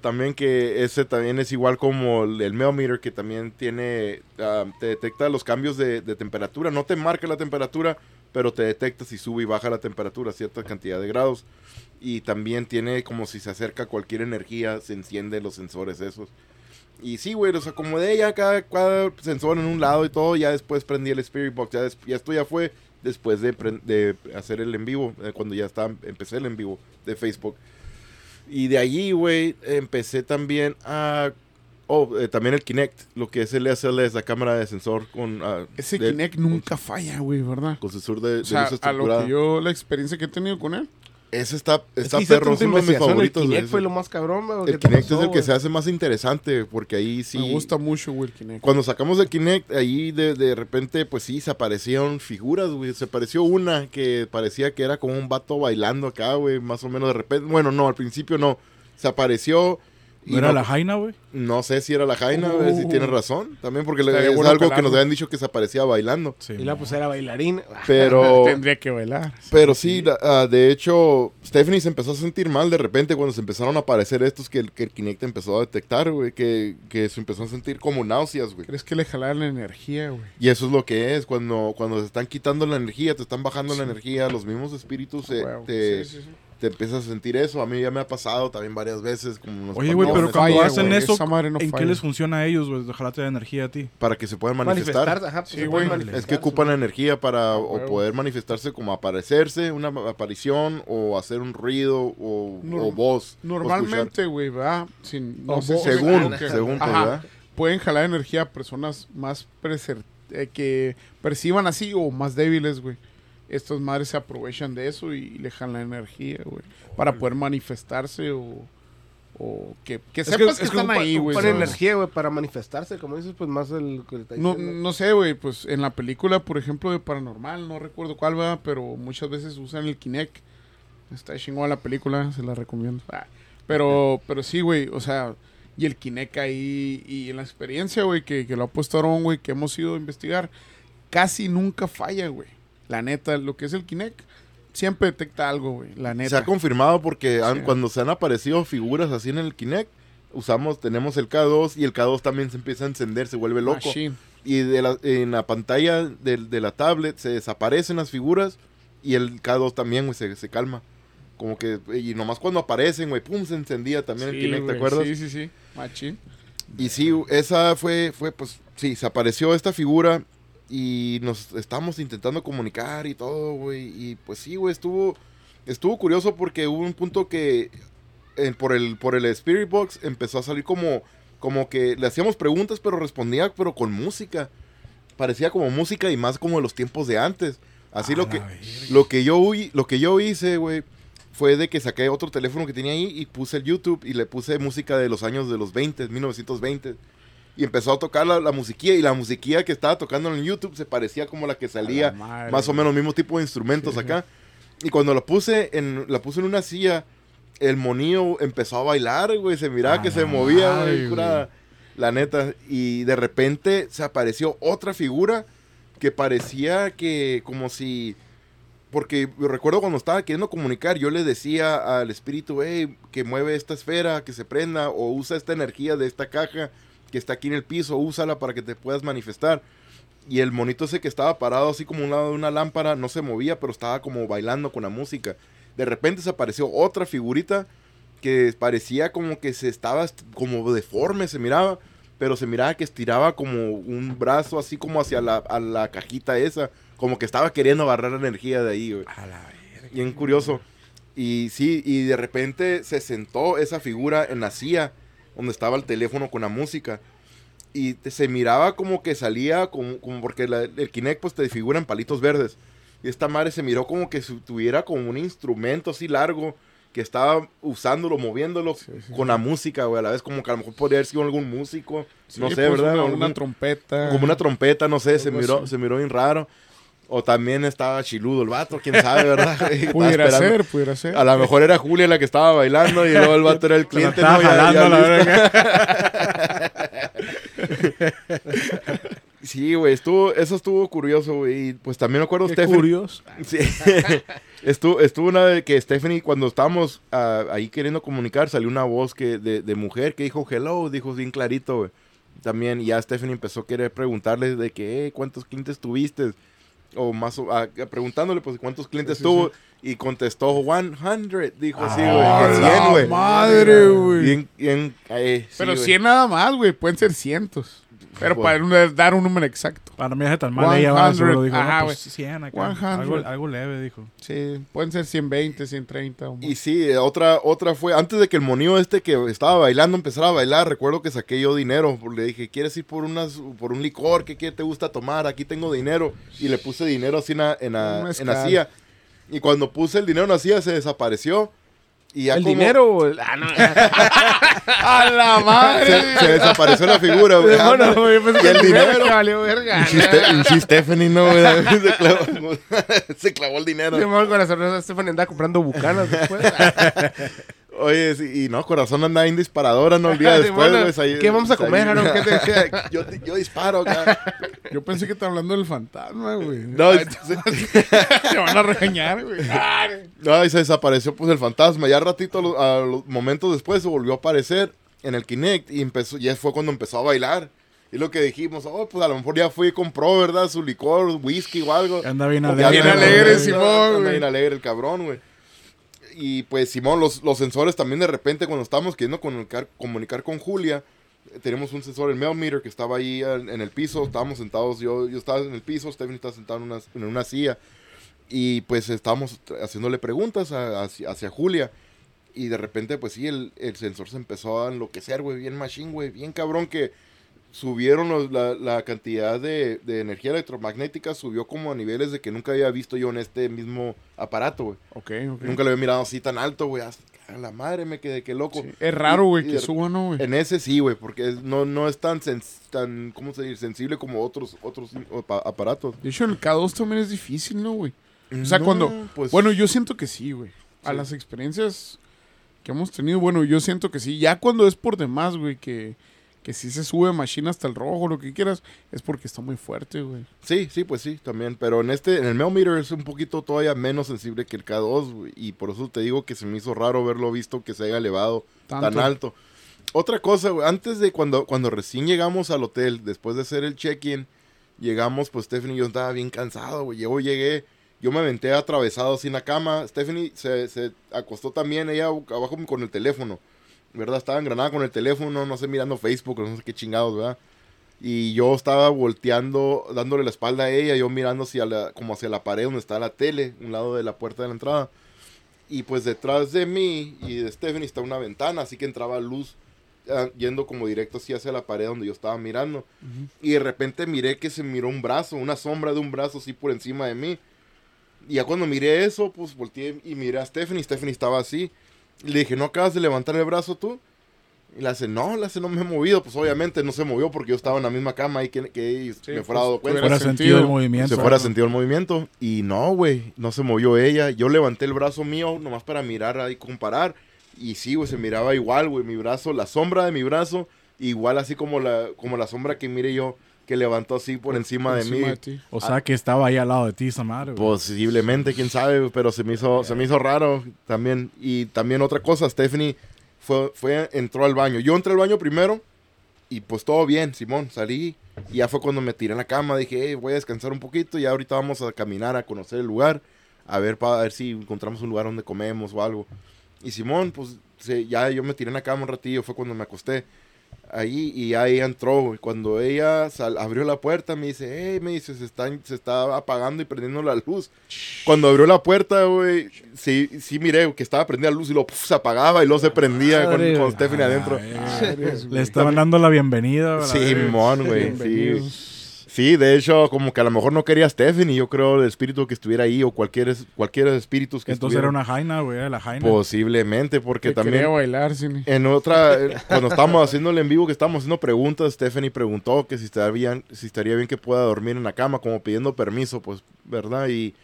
también, que ese también es igual como el, el Meter, que también tiene, ah, te detecta los cambios de, de temperatura. No te marca la temperatura, pero te detecta si sube y baja la temperatura a cierta cantidad de grados. Y también tiene como si se acerca cualquier energía, se enciende los sensores esos. Y sí, güey, los acomodé ya cada, cada sensor en un lado y todo. Ya después prendí el Spirit Box. Ya, ya esto ya fue después de, de hacer el en vivo. eh, cuando ya estaba, empecé el en vivo de Facebook. Y de allí, güey, empecé también a... Oh, eh, también el Kinect, lo que es el SLS, la cámara de sensor con... ah, Ese de- Kinect nunca falla, güey, ¿verdad? Con sensor de, de O sea, luz a lo que yo, la experiencia que he tenido con él. Ese está, Es está que perro, es uno de mis favoritos. El Kinect fue lo más cabrón, güey, El ¿qué te Kinect es el que se hace más interesante, porque ahí sí... Me gusta mucho, güey, el Kinect. Cuando sacamos el Kinect, ahí de, de repente, pues sí, se aparecieron figuras, güey. Se apareció una que parecía que era como un vato bailando acá, güey, más o menos de repente. Bueno, no, al principio no. Se apareció. Y ¿No era no, la Jaina, güey? no sé si era la Jaina, güey, si Uh. tienes razón. También porque le- es bueno algo que nos habían dicho que se aparecía bailando. Sí. Y la pues era bailarín. *laughs* Pero, *laughs* Tendría que bailar. pero sí, la- ah, de hecho, Stephanie se empezó a sentir mal de repente cuando se empezaron a aparecer estos que el, que el Kinect empezó a detectar, güey, que, que se empezó a sentir como náuseas, güey. ¿Crees que le jalaron la energía, güey? Y eso es lo que es, cuando, cuando te están quitando la energía, te están bajando la energía, los mismos espíritus se- Huevo. te, Sí, sí, sí. Te empiezas a sentir eso. A mí ya me ha pasado también varias veces. Como unos Oye, güey, pero no cuando falla, hacen eso, no ¿en qué falla. les funciona a ellos, güey? De jalarte la energía a ti. Para que se puedan manifestar. Manifestar, ajá. pues, Sí, güey. Es que ocupan la energía para o huevo. poder manifestarse como aparecerse, una aparición, o hacer un ruido, o, o voz. Normalmente, güey, va. Sin, no sé Según, ah, que- según, Ajá. ¿verdad? Pueden jalar energía a personas más preser- eh, que perciban así o más débiles, güey. Estas madres se aprovechan de eso y le jalan la energía, güey. Para poder manifestarse o, o que, que Es sepas que, es están ahí, güey. ¿sabes? energía, güey, para manifestarse, como dices, pues más el No, no sé, güey, pues en la película, por ejemplo, de Paranormal, no recuerdo cuál va, pero muchas veces usan el Kinect. Está chingona la película, se la recomiendo. Ah, pero, pero sí, güey, o sea, y el Kinect ahí, y en la experiencia, güey, que, que lo ha puesto Aaron, güey, que hemos ido a investigar, casi nunca falla, güey. La neta, lo que es el Kinect, siempre detecta algo, güey, la Se neta. ha confirmado porque han- Sí. cuando se han aparecido figuras así en el Kinect, usamos, tenemos el K2 y el K2 también se empieza a encender, se vuelve loco. Machine. y de la, en la pantalla de, de la tablet se desaparecen las figuras y el K2 también, güey, se, se calma. Como que, y nomás cuando aparecen, güey, pum, se encendía también el Kinect, ¿te acuerdas? Sí, sí, sí. Machín. Y sí, esa fue, fue, pues, sí, se apareció esta figura y nos estamos intentando comunicar y todo, güey. Y pues sí, güey, estuvo, estuvo curioso porque hubo un punto que eh, por, el, por el Spirit Box empezó a salir como, como que le hacíamos preguntas, pero respondía, pero con música. Parecía como música y más como de los tiempos de antes. Así A lo que, verga. lo que yo, lo que yo hice, güey, fue de que saqué otro teléfono que tenía ahí y puse el YouTube y le puse música de los años de los 20, 1920. Y empezó a tocar la, la musiquilla y la musiquilla que estaba tocando en YouTube se parecía como la que salía, la más o menos mismo tipo de instrumentos Sí, acá. Y cuando la puse en, la puse en una silla, el monillo empezó a bailar, güey, se miraba que se movía, güey, curada, la neta. Y de repente se apareció otra figura que parecía que como si porque recuerdo cuando estaba queriendo comunicar, yo le decía al espíritu, hey, que mueve esta esfera, que se prenda, o usa esta energía de esta caja que está aquí en el piso, úsala para que te puedas manifestar. Y el monito ese que estaba parado así como un lado de una lámpara, no se movía, pero estaba como bailando con la música. De repente se apareció otra figurita que parecía como que se estaba est- como deforme, se miraba, pero se miraba que estiraba como un brazo así como hacia la, a la cajita esa, como que estaba queriendo agarrar energía de ahí, güey. A la verga. Bien curioso. Y sí, y de repente se sentó esa figura en la silla donde estaba el teléfono con la música. Y te- se miraba como que salía, como, como porque la- el Kinect pues te figura en palitos verdes. Y esta madre se miró como que tuviera como un instrumento así largo, que estaba usándolo, moviéndolo con la música, güey. A la vez como que a lo mejor podría haber sido algún músico, no Sí, sé, pues, ¿verdad? Una, una trompeta. como una trompeta, no sé, se miró, así. se miró bien raro. O también estaba chiludo el vato, quién sabe, ¿verdad? *laughs* Pudiera ser, pudiera ser. A lo mejor era Julia la que estaba bailando y luego el vato era el cliente. estaba ¿no? Ya- ya la verga. *laughs* Sí, güey, estuvo, eso estuvo curioso, güey. Y pues también me acuerdo Qué Stephanie. curioso. *laughs* Sí. estuvo, estuvo una vez que Stephanie, cuando estábamos ah, ahí queriendo comunicar, salió una voz que de, de mujer que dijo hello, dijo bien clarito, güey. También, y ya Stephanie empezó a querer preguntarle de que, "Eh, ¿cuántos clientes tuviste? O más, o- ah, preguntándole, pues, ¿cuántos clientes Sí, tuvo? Y contestó 100, dijo así, güey. ¡Ah, que 100, la güey. madre, güey! Bien, bien, eh, sí, Pero güey. 100 nada más, güey. Pueden ser cientos. Pero Bueno. para un- dar un número exacto. Para mí es tan mal ella va, 100, seguro dijo, ajá, no, güey. pues 100 acá. 100. Algo, algo leve, dijo. Sí, pueden ser 120, 130. O más. Y sí, otra, otra fue, antes de que el monillo este que estaba bailando empezara a bailar, recuerdo que saqué yo dinero, le dije, ¿quieres ir por unas, por un licor? ¿Qué, qué te gusta tomar? Aquí tengo dinero. Y le puse dinero así en la, en la, en la silla. Y cuando puse el dinero en la silla se desapareció. Y ya ¿El como- dinero Ah, no. *laughs* ¡A la madre! Se, se desapareció la figura, güey. Bueno, güey, yo pensé Y que el dinero valió verga. Pinche Stephanie, no, güey. Se clavó, *laughs* se clavó el dinero. Yo me voy con la sorpresa. Stephanie andaba comprando bucanas después. *laughs* Oye, sí, y no, corazón anda en disparadora, no, el día *laughs* después, Bueno, güey. ahí- ¿qué vamos a comer, Aaron? ¿Qué te- *laughs* yo, yo disparo acá. Yo pensé que estaba hablando del fantasma, güey. No, Ay, se- *laughs* te van a regañar, güey. no, y se desapareció pues el fantasma. Ya ratito, a los, a los momentos después, se volvió a aparecer en el Kinect y empezó, ya fue cuando empezó a bailar. Y lo que dijimos, oh, pues a lo mejor ya fue y compró, ¿verdad? Su licor, whisky o algo. Anda bien alegre. bien anda- alegre, anda- Simón, anda bien alegre el cabrón, güey. Y pues, Simón, los, los sensores también de repente, cuando estábamos queriendo comunicar, comunicar con Julia, tenemos un sensor, el meter, que estaba ahí en, el piso. Estábamos sentados, yo, yo estaba en el piso, Stephanie estaba sentado en una, en una silla. Y pues estábamos haciéndole preguntas hacia, hacia Julia. Y de repente, pues sí, el, el sensor se empezó a enloquecer, güey, bien machine, güey, bien cabrón que subieron los- la, la cantidad de, de energía electromagnética, subió como a niveles de que nunca había visto yo en este mismo aparato, güey. Ok, ok. Nunca lo había mirado así tan alto, güey. hasta- A la madre me quedé, qué loco. Sí, Es raro, güey, que suba, ¿no, güey? En ese sí, güey, porque es- no, no es tan, sens- tan ¿cómo se dice? sensible como otros, otros apa- aparatos. De hecho, en el K2 también es difícil, ¿no, güey? O sea, No, cuando... pues, Bueno, yo siento que sí, güey. A Sí. las experiencias que hemos tenido, bueno, yo siento que sí. Ya cuando es por demás, güey, que, que sí se sube machine hasta el rojo, lo que quieras, es porque está muy fuerte, güey. Sí, sí, pues sí, también. Pero en este, en el Meter es un poquito todavía menos sensible que el K2, güey, y por eso te digo que se me hizo raro verlo visto que se haya elevado tan alto. Otra cosa, güey, antes de cuando, cuando recién llegamos al hotel, después de hacer el check-in, llegamos, pues Stephanie y yo estaba bien cansado, güey. Yo llegué, yo me aventé atravesado en la cama. Stephanie se, se acostó también, ella abajo con el teléfono, ¿verdad? Estaba engranada con el teléfono, no sé, mirando Facebook, no sé qué chingados, ¿verdad? Y yo estaba volteando, dándole la espalda a ella, yo mirando hacia la, como hacia la pared donde está la tele, un lado de la puerta de la entrada. Y pues detrás de mí y de Stephanie está una ventana, así que entraba luz ah, yendo como directo así hacia la pared donde yo estaba mirando. Y de repente miré que se miró un brazo, una sombra de un brazo así por encima de mí. Y ya cuando miré eso, pues volteé y miré a Stephanie. Stephanie estaba así. Y le dije, ¿no acabas de levantar el brazo tú? Y le hace, no, le hace, no me he movido. Pues obviamente no se movió porque yo estaba en la misma cama y que, que Sí, me fuera pues, dado cuenta. tuviera Fuera sentido el movimiento. se fuera sentido el movimiento. Y no, güey, no se movió ella. Yo levanté el brazo mío nomás para mirar ahí, comparar. Y sí, güey, se miraba igual, güey, mi brazo, la sombra de mi brazo, igual así como la, como la sombra que mire yo, que levantó así por encima de mí. Encima de ti. O sea, que estaba ahí al lado de ti esa madre, güey. Posiblemente, quién sabe, pero se me hizo, se me hizo raro también. Y también otra cosa, Stephanie fue, fue, entró al baño. Yo entré al baño primero y pues todo bien, Simón, salí. Y ya fue cuando me tiré en la cama, dije, "Hey, voy a descansar un poquito y ahorita vamos a caminar a conocer el lugar, a ver para ver si encontramos un lugar donde comemos o algo. Y Simón, pues se- ya yo me tiré en la cama un ratillo, fue cuando me acosté ahí y ya ella entró. güey. Cuando ella sal- abrió la puerta, me dice, hey, me dice, se está, se está apagando y prendiendo la luz. Cuando abrió la puerta, güey, sí, sí miré que estaba prendida la luz y puf, se apagaba y luego se prendía con, Madre, con. Stephanie adentro. Madres, Le estaban dando la bienvenida. ¿verdad? Simón, güey, sí. Sí, de hecho, como que a lo mejor no quería Stephanie, yo creo el espíritu que estuviera ahí o cualquier, cualquier espíritus que Entonces era una jaina, güey, era la jaina. Posiblemente, porque Que también quería bailar, Cine. en otra, *laughs* eh, cuando estábamos haciendo el en vivo, que estábamos haciendo preguntas, Stephanie preguntó que si estaría, bien, si estaría bien que pueda dormir en la cama, como pidiendo permiso, pues, ¿verdad? Y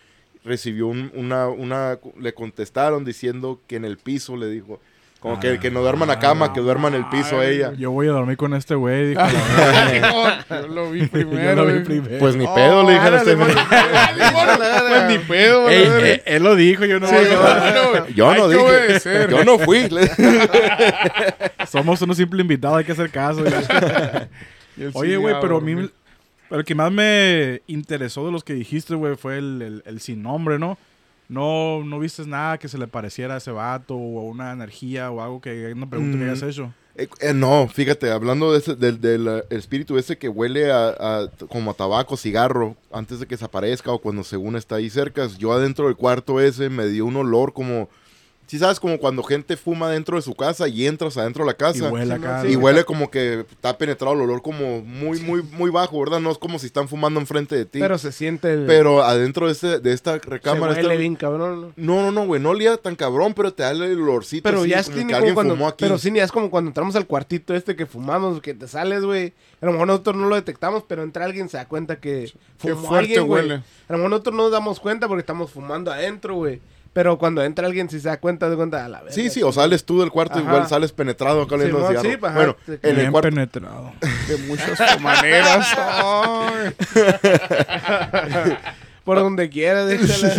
recibió un- una, una, le contestaron diciendo que en el piso, le dijo, como que, que no duerma en la cama, que duerma en el piso Ay, ella. Yo voy a dormir con este güey. dijo *laughs* Yo lo vi *laughs* Yo primero. lo vi güey. primero. Pues ni pedo, le dijeron a Stephanie. *laughs* Pues ni pedo, Ey, güey. eh, él lo dijo, yo no. Sí, bueno, Yo no dije, yo no fui. Somos unos simples invitados, hay que hacer caso. güey. Oye, güey, pero a mí... Pero el que más me interesó de los que dijiste, güey, fue el, el- el sin nombre, ¿no? No, no viste nada que se le pareciera a ese vato o una energía o algo que una pregunta que Mm. hayas hecho. Eh, eh, no, fíjate, hablando de ese, del, del, eh, espíritu ese que huele a, a- como a tabaco, cigarro, antes de que desaparezca o cuando según está ahí cerca, yo adentro del cuarto ese me dio un olor como, si sabes, como cuando gente fuma dentro de su casa y entras adentro de la Y casa. huele acá. Y huele como que está penetrado el olor como muy, muy, muy bajo, ¿verdad? No es como si están fumando enfrente de ti. Pero se siente el... Pero adentro de, ese, de esta se recámara... huele esta- bien cabrón, ¿no? No, no, no, güey, no olía tan cabrón, pero te da el olorcito Pero así, ya es como clínico que alguien cuando, fumó aquí. pero sí, ya es como cuando entramos al cuartito este que fumamos, que te sales, güey. A lo mejor nosotros no lo detectamos, pero entra alguien se da cuenta que Qué fumó fuerte alguien, güey. huele. A lo mejor nosotros no nos damos cuenta porque estamos fumando adentro, güey. Pero cuando entra alguien sí se da cuenta de cuenta a la vez. Sí, sí, o sales tú del cuarto Ajá. igual sales penetrado acá oliendo Simón, cigarro. sí, ajá, bueno, en el Bien cuarto penetrado. De muchas maneras. *laughs* Por donde quiera, *laughs* déjala.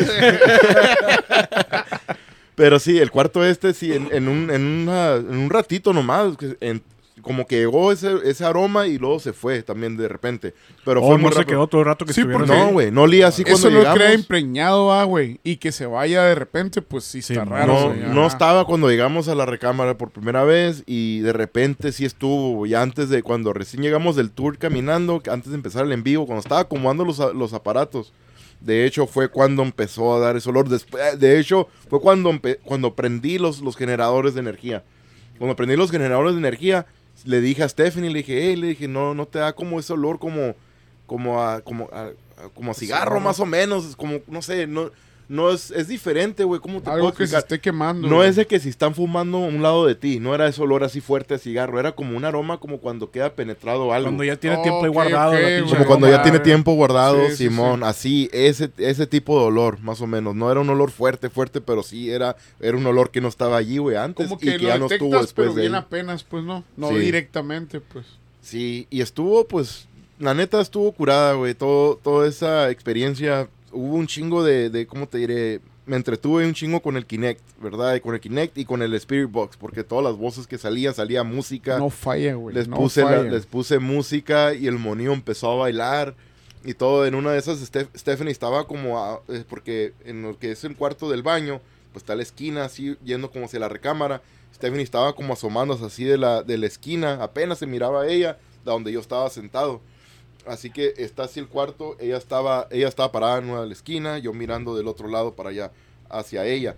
Pero sí, el cuarto este, sí, en, en un, en, una- en un ratito nomás, en- como que llegó ese, ese aroma y luego se fue también de repente. Pero O fue muy no se rápido. quedó todo el rato que Sí, estuvieron porque- No, güey, no olía así cuando Eso no llegamos. crea impregnado, ah, güey. Y que se vaya de repente, pues sí Sí, está raro. No, estaba cuando llegamos a la recámara por primera vez y de repente sí estuvo, ya antes de cuando recién llegamos del tour caminando, antes de empezar el en vivo, cuando estaba acomodando los, los aparatos. De hecho, fue cuando empezó a dar ese olor. Después, de hecho, fue cuando, cuando prendí los, los generadores de energía. Cuando prendí los generadores de energía, le dije a Stephanie, le dije, hey, le dije, no, no te da como ese olor como, como a, como a, como a cigarro, más o menos, como, no sé, no, no es, es diferente, güey, ¿cómo te Algo puedo que se esté quemando. No güey. es de que si están fumando a un lado de ti, no era ese olor así fuerte a cigarro, era como un aroma como cuando queda penetrado algo. Cuando ya tiene tiempo ahí guardado. como güey. cuando ya tiene tiempo guardado, Sí, Simón, sí. así, ese, ese tipo de olor, más o menos. No era un olor fuerte, fuerte, pero sí era, era un olor que no estaba allí, güey, antes Como y que lo ya no estuvo después pero de bien ahí. apenas, pues no. No Sí. directamente, pues. Sí, y estuvo, pues, la neta estuvo curada, güey. Todo, toda esa experiencia, hubo un chingo de, de, ¿cómo te diré? Me entretuve un chingo con el Kinect, ¿verdad? Y con el Kinect y con el Spirit Box, porque todas las voces que salían, salía música. No falla, güey. les, no puse la- les puse música y el monío empezó a bailar y todo. En una de esas, Steph- Stephanie estaba como, a- eh, porque en lo que es el cuarto del baño, pues está la esquina así, yendo como hacia la recámara. Stephanie estaba como asomándose así de la, de la esquina, apenas se miraba a ella, de donde yo estaba sentado. Así que está así el cuarto, ella estaba, ella estaba parada en una de la esquina, yo mirando del otro lado para allá, hacia ella.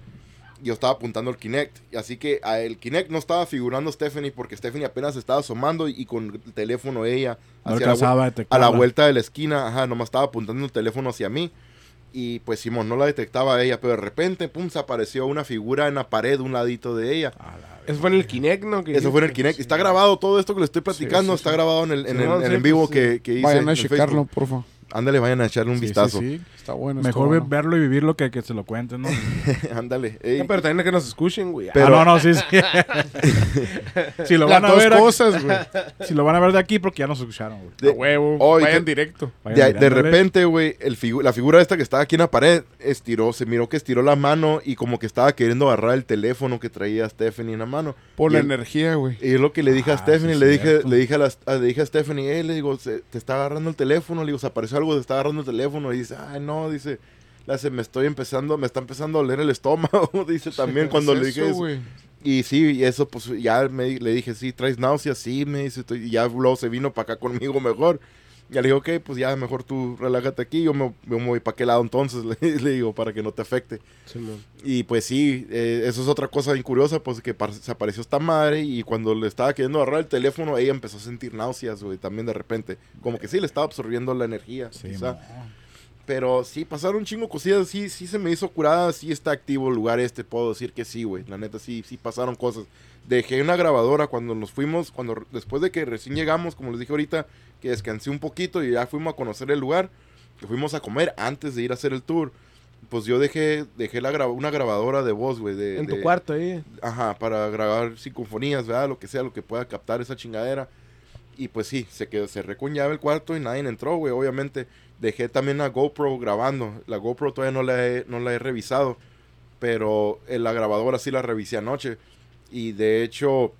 Yo estaba apuntando el Kinect, así que a el Kinect no estaba figurando Stephanie porque Stephanie apenas estaba asomando y con el teléfono ella No hacia la, vu- alcanzaba a la vuelta de la esquina, ajá, nomás estaba apuntando el teléfono hacia mí. Y pues Simón no la detectaba a ella, pero de repente, pum, se apareció una figura en la pared, un ladito de ella. Eso fue en el Kinect, ¿no? Que Eso fue en el Kinect. Está grabado todo esto que le estoy platicando, sí, está sí. grabado en el, en el, en vivo pues, que, que hice. Vayan a checarlo, Facebook. porfa. Ándale, vayan a echarle un Sí, sí, vistazo. sí. Está bueno. está Mejor bueno. verlo y vivirlo que que se lo cuenten, ¿no? *laughs* Ándale. ey. No, pero también es que nos escuchen, güey. Pero- ah, no, no, sí, sí. *laughs* si lo Las van a dos ver, cosas, güey. si lo van a ver de aquí porque ya nos escucharon, güey. De- A huevo. Vayan que- directo. Vayan De, repente, güey, el figu- la figura esta que estaba aquí en la pared estiró, se miró que estiró la mano y como que estaba queriendo agarrar el teléfono que traía Stephanie en la mano. Por Y la el- energía, güey. Y es lo que le dije a Ah, Stephanie, sí, le, dije, le, dije a las- a- le dije a Stephanie, eh, le digo, se- te está agarrando el teléfono, le digo, se apareció algo, te está agarrando el teléfono, y dice, ay, no, dice, me estoy empezando, me está empezando a doler el estómago, *laughs* dice también cuando ¿Qué le es dije eso. Y sí, y eso, pues ya me, le dije, sí, traes náuseas, sí, me dice, y ya luego se vino para acá conmigo mejor. Ya le digo, ok, pues ya mejor tú relájate aquí, yo me, yo me voy para qué lado entonces, *laughs* le, le digo, para que no te afecte. Simón. Y pues sí, eh, eso es otra cosa bien curiosa, pues que se apareció esta madre y cuando le estaba queriendo agarrar el teléfono, ella empezó a sentir náuseas, güey, también de repente. Como que sí, le estaba absorbiendo la energía, Sí. Pero sí, pasaron un chingo cosillas, sí, sí se me hizo curada, sí está activo el lugar este, puedo decir que sí, güey. La neta, sí, sí pasaron cosas. Dejé una grabadora cuando nos fuimos, cuando después de que recién llegamos, como les dije ahorita, que descansé un poquito y ya fuimos a conocer el lugar, que fuimos a comer antes de ir a hacer el tour. Pues yo dejé, dejé la una grabadora de voz, güey. De, En tu de- cuarto ahí. Ajá, para grabar sinfonías, ¿verdad? Lo que sea, lo que pueda captar esa chingadera. Y pues sí, se quedó, con llave el cuarto y nadie entró, güey. Obviamente dejé también la GoPro grabando. La GoPro todavía no la he, no la he revisado, pero eh, la grabadora sí la revisé anoche. Y de hecho,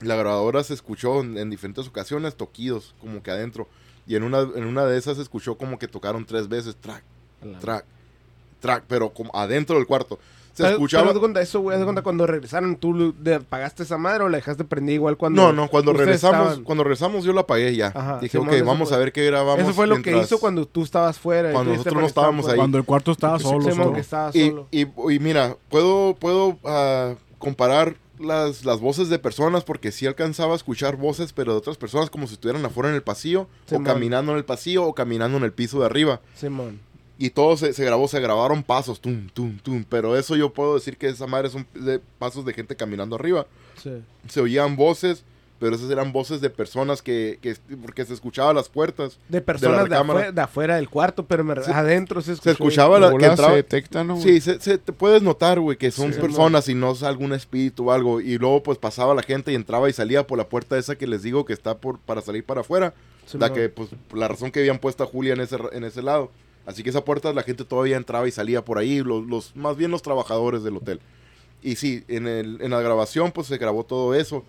la grabadora se escuchó en, en diferentes ocasiones toquidos, como que adentro. Y en una, en una de esas se escuchó como que tocaron tres veces, track, track, track, pero como adentro del cuarto. Se Pero- escuchaba... pero cuenta, eso, güey, cuenta cuando regresaron, ¿tú lo- de- pagaste esa madre o la dejaste prendida igual cuando... No, no, cuando regresamos, estaban? cuando regresamos yo la apagué ya. Ajá, Dije, Simón, ok, vamos fue- a ver qué grabamos. Eso fue lo que hizo cuando tú estabas fuera. y Cuando nosotros no estábamos fuera. ahí. Cuando el cuarto estaba solo. Solo. que estaba solo. y, y mira, puedo, puedo ah, comparar las, las voces de personas porque sí alcanzaba a escuchar voces, pero de otras personas como si estuvieran afuera en el pasillo, Simón. o caminando en el pasillo, o caminando en el piso de arriba. Simón. Y todo se, se grabó, se grabaron pasos, tum, tum, tum. Pero eso yo puedo decir que esa madre son de pasos de gente caminando arriba. Sí. Se oían voces, pero esas eran voces de personas que, que porque se escuchaban las puertas. De personas de, afuera, de afuera del cuarto, pero me- Se- adentro se, Se escuchó- escuchaba la, que entraba, se detecta, ¿no? Sí, se, se- te puedes notar, güey, que son Sí, personas y no es algún espíritu o algo. Y luego, pues, pasaba la gente y entraba y salía por la puerta esa que les digo que está por para salir para afuera. La que, pues, la razón que habían puesto a Julia en ese, en ese lado. Así que esa puerta la gente todavía entraba y salía por ahí, los, los más bien los trabajadores del hotel. Y sí, en, el, en la grabación, pues, se grabó todo eso.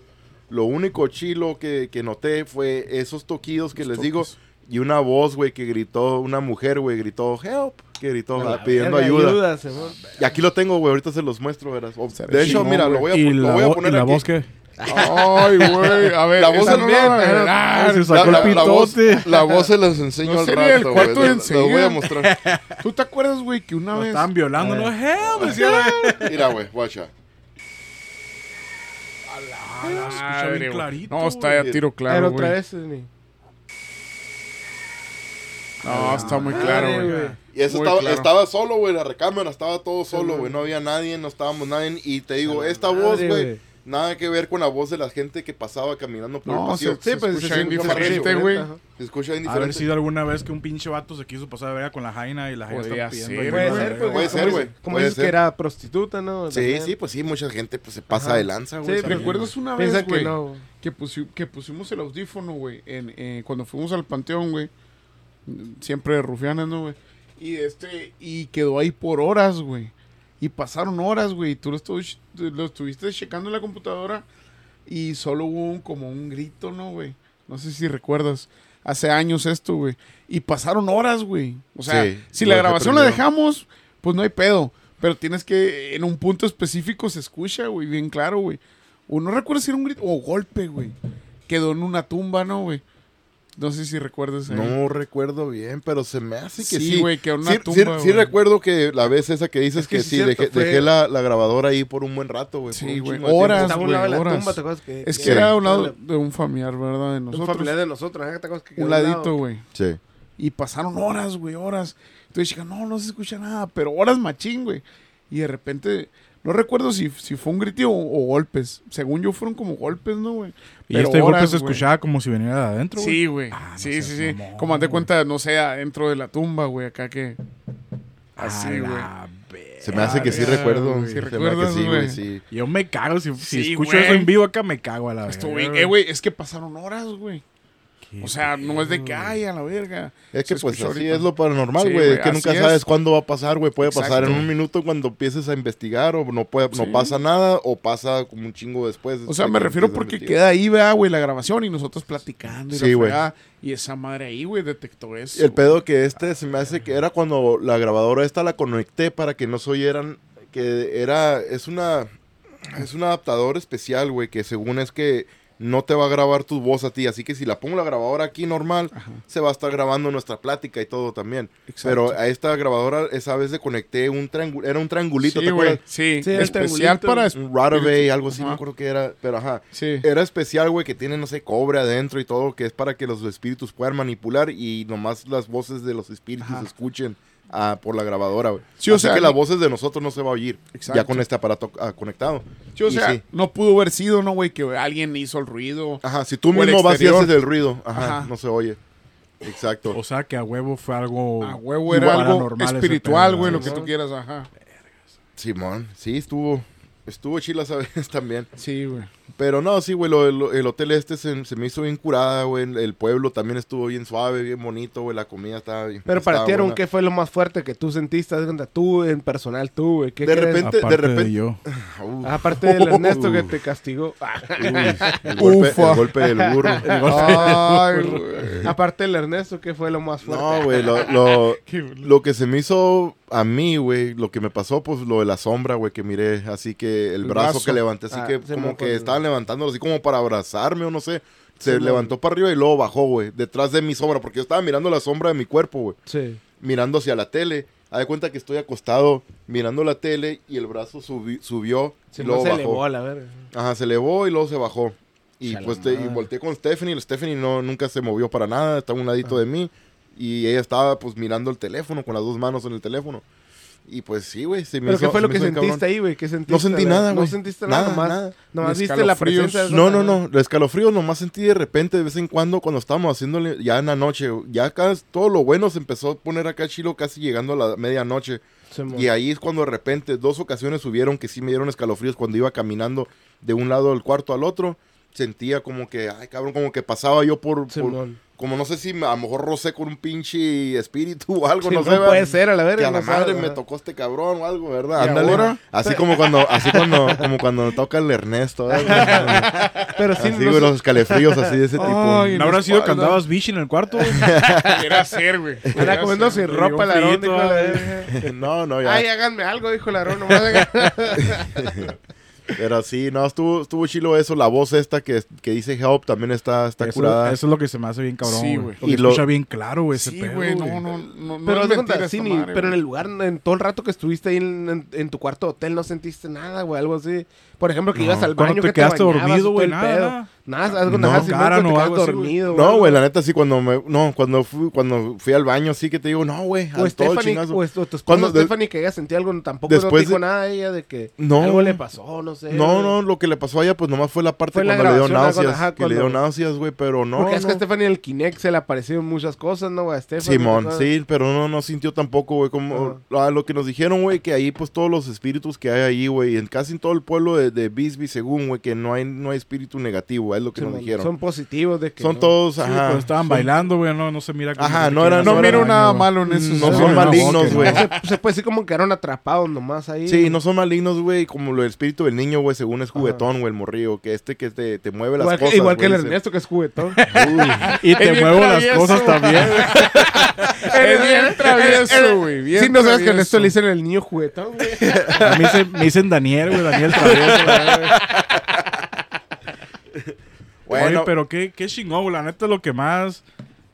Lo único chilo que, que noté fue esos toquidos que Los les digo toques. y una voz, güey, que gritó, una mujer, güey, gritó, help, que gritó, A la pidiendo verga, ayuda. Simón. Y aquí lo tengo, güey. Ahorita se los muestro, verás. De hecho, mira, lo voy a, ¿Y lo la, voy a poner ¿y la aquí. voz qué? Ay, güey. A ver, La voz no también, la a se sacó La, el la- la voz, pitote. la voz se los enseño No al sería el rato, cuarto güey. Lo- Lo voy a mostrar. ¿Tú te acuerdas, güey, que una Lo vez... estaban violando, ¿no? Hell, decía. Mira, güey, guacha. Se escucha bien güey. clarito, No, está ya güey. tiro Pero claro, otra güey. vez, ni- No, está muy claro, güey. Y eso estaba, claro. estaba solo, güey, la recámara estaba todo solo, güey. No había nadie, no estábamos nadie. Y te digo, esta voz, güey. Nada que ver con la voz de la gente que pasaba caminando por el No, pasillo. se, se Sí, pues, escucha se escucha más diferente, diferente, güey. Se escucha bien Haber sido alguna vez que un pinche vato se quiso pasar de verga con la Jaina y la Jaina Podría está pidiendo ser. Puede güey. ser, pues, Puede ser, güey. Como dices que era prostituta, ¿no? Sí, sí, pues sí, mucha gente pues, se pasa Ajá. de lanza, güey. Sí. ¿Recuerdas una vez, Piensa que güey, no. que, pusi- que pusimos el audífono, güey, en, eh, cuando fuimos al panteón, güey? Siempre de rufianes, ¿no, güey? Y este, y quedó ahí por horas, güey. Y pasaron horas, güey. Tú lo, estu- lo estuviste checando en la computadora y solo hubo un- como un grito, ¿no, güey? No sé si recuerdas. Hace años esto, güey. Y pasaron horas, güey. O sea, Sí, si la grabación la dejamos, pues no hay pedo. Pero tienes que, en un punto específico se escucha, güey, bien claro, güey. O no recuerdo si era un grito o golpe, güey. Quedó en una tumba, ¿no, güey? No sé si recuerdas. ahí. No recuerdo bien, pero se me hace que sí. Sí, güey, que una sí, tumba, sí- güey. sí recuerdo que la vez esa que dices Es que que, sí dejé, fue- dejé la, la grabadora ahí por un buen rato, güey. Sí, un güey, horas. Estaba a un lado de la güey, horas. tumba, ¿te acuerdas que? Es que Sí. era a un lado Un de un familiar, ¿verdad? De nosotros. familiar de nosotros, ¿eh? ¿Te acuerdas que Un ladito, güey. Sí. Y pasaron horas, güey, horas. Entonces chica, no, no se escucha nada, pero horas machín, güey. Y de repente, no recuerdo si, si fue un grito o, o golpes. Según yo fueron como golpes, ¿no, güey? Y Pero este golpe horas, se güey. escuchaba como si viniera de adentro, güey. Sí, güey. Ah, no sí, sí, sí. mamón, Como haz de cuenta, no sé, dentro de la tumba, güey, acá que... Así, güey. Se me hace que sí recuerdo. Se ¿Sí me hace que recuerdas, sí, güey, sí. Yo me cago. Si, si Sí, escucho eso en vivo acá, me cago a la bien. Eh, güey, es que pasaron horas, güey. O sea, no es de que, pedo. ay, a la verga. Es que pues así ahorita. es lo paranormal, güey. es que nunca es. sabes cuándo va a pasar, güey. Puede pasar en un minuto cuando empieces a investigar o no puede, no pasa nada o pasa como un chingo después. O sea, me refiero porque queda ahí, vea, güey, la grabación y nosotros platicando y Sí, la. Y esa madre ahí, güey, detectó eso. El pedo que este se me hace que era cuando la grabadora esta la conecté para que no se oyeran, que era, es una, es un adaptador especial, güey, que según es que no te va a grabar tu voz a ti. Así que si la pongo la grabadora aquí normal, se va a estar grabando nuestra plática y todo también. Exacto. Pero a esta grabadora, esa vez le conecté un triángulo, era un triangulito, Sí, ¿te acuerdas? Sí, especial para... Un Rotaway, algo así, no me Ajá. acuerdo qué era, pero ajá. Sí. Era especial, güey, que tiene, no sé, cobre adentro y todo, que es para que los espíritus puedan manipular y nomás las voces de los espíritus Ajá. escuchen ah, por la grabadora, güey. Sí, o Así sea, que las voces de nosotros no se va a oír Exacto. ya con este aparato ah, conectado. Sí, o Y sea, sí. no pudo haber sido, ¿no, güey? Que alguien hizo el ruido. Ajá, si tú mismo vas y haces el ruido, ajá, Ajá. no se oye. Exacto. O sea que a huevo fue algo. A huevo era algo espiritual, güey, lo que tú quieras, ajá. Simón, sí, estuvo, estuvo chila esa *laughs* vez también. Sí, güey. Pero no, sí, güey, lo- lo- el hotel este se, se me hizo bien curada, güey. El, pueblo también estuvo bien suave, bien bonito, güey. La comida estaba bien. Pero para estaba ti, Aaron, buena. ¿qué fue lo más fuerte que tú sentiste? De Tú, en personal, tú, güey. ¿Qué De crees? repente- Aparte de, repente- yo. *laughs* Uf. Aparte del Ernesto que te castigó. Uy, *laughs* el, golpe, el golpe del burro. *laughs* Ay. Aparte del Ernesto, ¿qué fue lo más fuerte? No, güey, lo, lo, lo que se me hizo a mí, güey, lo que me pasó, pues lo de la sombra, güey, que miré, así que el, El brazo, brazo. que levanté, así Ah, que como que el- estaban levantándolo así como para abrazarme o no sé. Se Sí, levantó para arriba y luego bajó, güey, detrás de mi sombra, porque yo estaba mirando la sombra de mi cuerpo, güey, Sí. mirando hacia la tele. Haz de cuenta que estoy acostado mirando la tele y el brazo subi- subió Se, y luego se bajó. elevó a la verga. Ajá, se elevó y luego se bajó. Y Chala pues te- y volteé con Stephanie. Stephanie no, nunca se movió para nada, estaba un ladito de mí. Y ella estaba pues mirando el teléfono, con las dos manos en el teléfono. Y pues sí, güey. se me ¿Pero hizo- qué fue lo que sentiste cabrón. ahí, güey? ¿Qué sentiste? No sentí nada, güey. No sentiste nada, Nada, nomás. nada. Nomás viste la presencia. de No, no, no. Los escalofríos nomás sentí de repente, de vez en cuando, cuando estábamos haciéndole ya en la noche. Ya acá todo lo bueno se empezó a poner acá chilo casi llegando a la medianoche. Y ahí es cuando de repente dos ocasiones subieron que sí me dieron escalofríos cuando iba caminando de un lado del cuarto al otro. Sentía como que, ay cabrón, como que pasaba yo por. Como no sé si a lo mejor rocé con un pinche espíritu o algo, Sí, no no sé. ¿verdad? puede ser, a la verga. Que a la no sabe, madre me tocó este cabrón o algo, ¿verdad? ¿Y Ándale. ahora? Así como cuando, así cuando, como cuando toca el Ernesto, ¿verdad? *laughs* Pero sí, así, no güey, los escalefríos así de ese tipo. Ay, ¿No en habrá sido que andabas bichi en el cuarto? *laughs* Era hacer, güey. Era comiendo sin ropa el frito, dijo la. *laughs* No, no, ya. Ay, háganme algo, dijo el nomás hagan- Pero sí, no, estuvo, estuvo chilo eso. La voz esta que, que dice help también está, está eso, curada. eso es lo que se me hace bien cabrón. Sí, güey. Y lo- escucha bien claro, güey, ese Sí, pedo, güey, güey. no, no, no, no. Pero de cuenta, sí, madre, pero en el lugar, en todo el rato que estuviste ahí en, en- en tu cuarto de hotel, no sentiste nada, güey, algo así. Por ejemplo, que No, ibas al baño, te que quedaste bañabas, dormido, güey, nada, pedo. nada. Nada, No, ajá, Simón, cara, que te no, quedas así, güey. dormido. No, güey, la neta sí, cuando me, no, cuando fui, cuando fui al baño, sí que te digo, no, güey, O al todo chingazo. o, esposa Cuando Stephanie que ella sentía algo, tampoco no después te dijo de- nada a ella de que No. algo le pasó, no sé. No, no, lo que le pasó a ella, pues nomás fue la parte Fue la cuando le dio náuseas. ajá, que le dio náuseas, güey, pero no. Porque es que a no. Stephanie el Kinect se le aparecieron muchas cosas, ¿no, güey? A Stephanie. Simón, ¿no? sí, pero no, no sintió tampoco, güey, como lo que nos dijeron, güey, que ahí, pues, todos los espíritus que hay ahí, güey, en casi en todo el pueblo de, de Bisbee, según, güey, que no hay, no hay espíritu negativo, es lo que Simón, nos dijeron. Son positivos de que Son no. todos, Sí, ajá. pero estaban son- bailando, güey, no, no se mira como Ajá, no miro daño, nada malo en eso. No sí, son malignos, güey. Se, se puede decir como que quedaron atrapados nomás ahí. Sí, no son malignos, güey, como lo del espíritu del niño, güey, según es juguetón, güey, el morrillo, que este que te, te mueve las Igual, cosas, igual que el. Ernesto, que es juguetón. *laughs* Y *laughs* te muevo las cosas también. *laughs* Es bien travieso, güey. Bien Sí, no sabes que. Ernesto le dicen el niño juguetón, güey. A mí se- me dicen Daniel, güey, Daniel Travieso. Bueno, Oye, pero qué, qué chingón, la neta es lo que más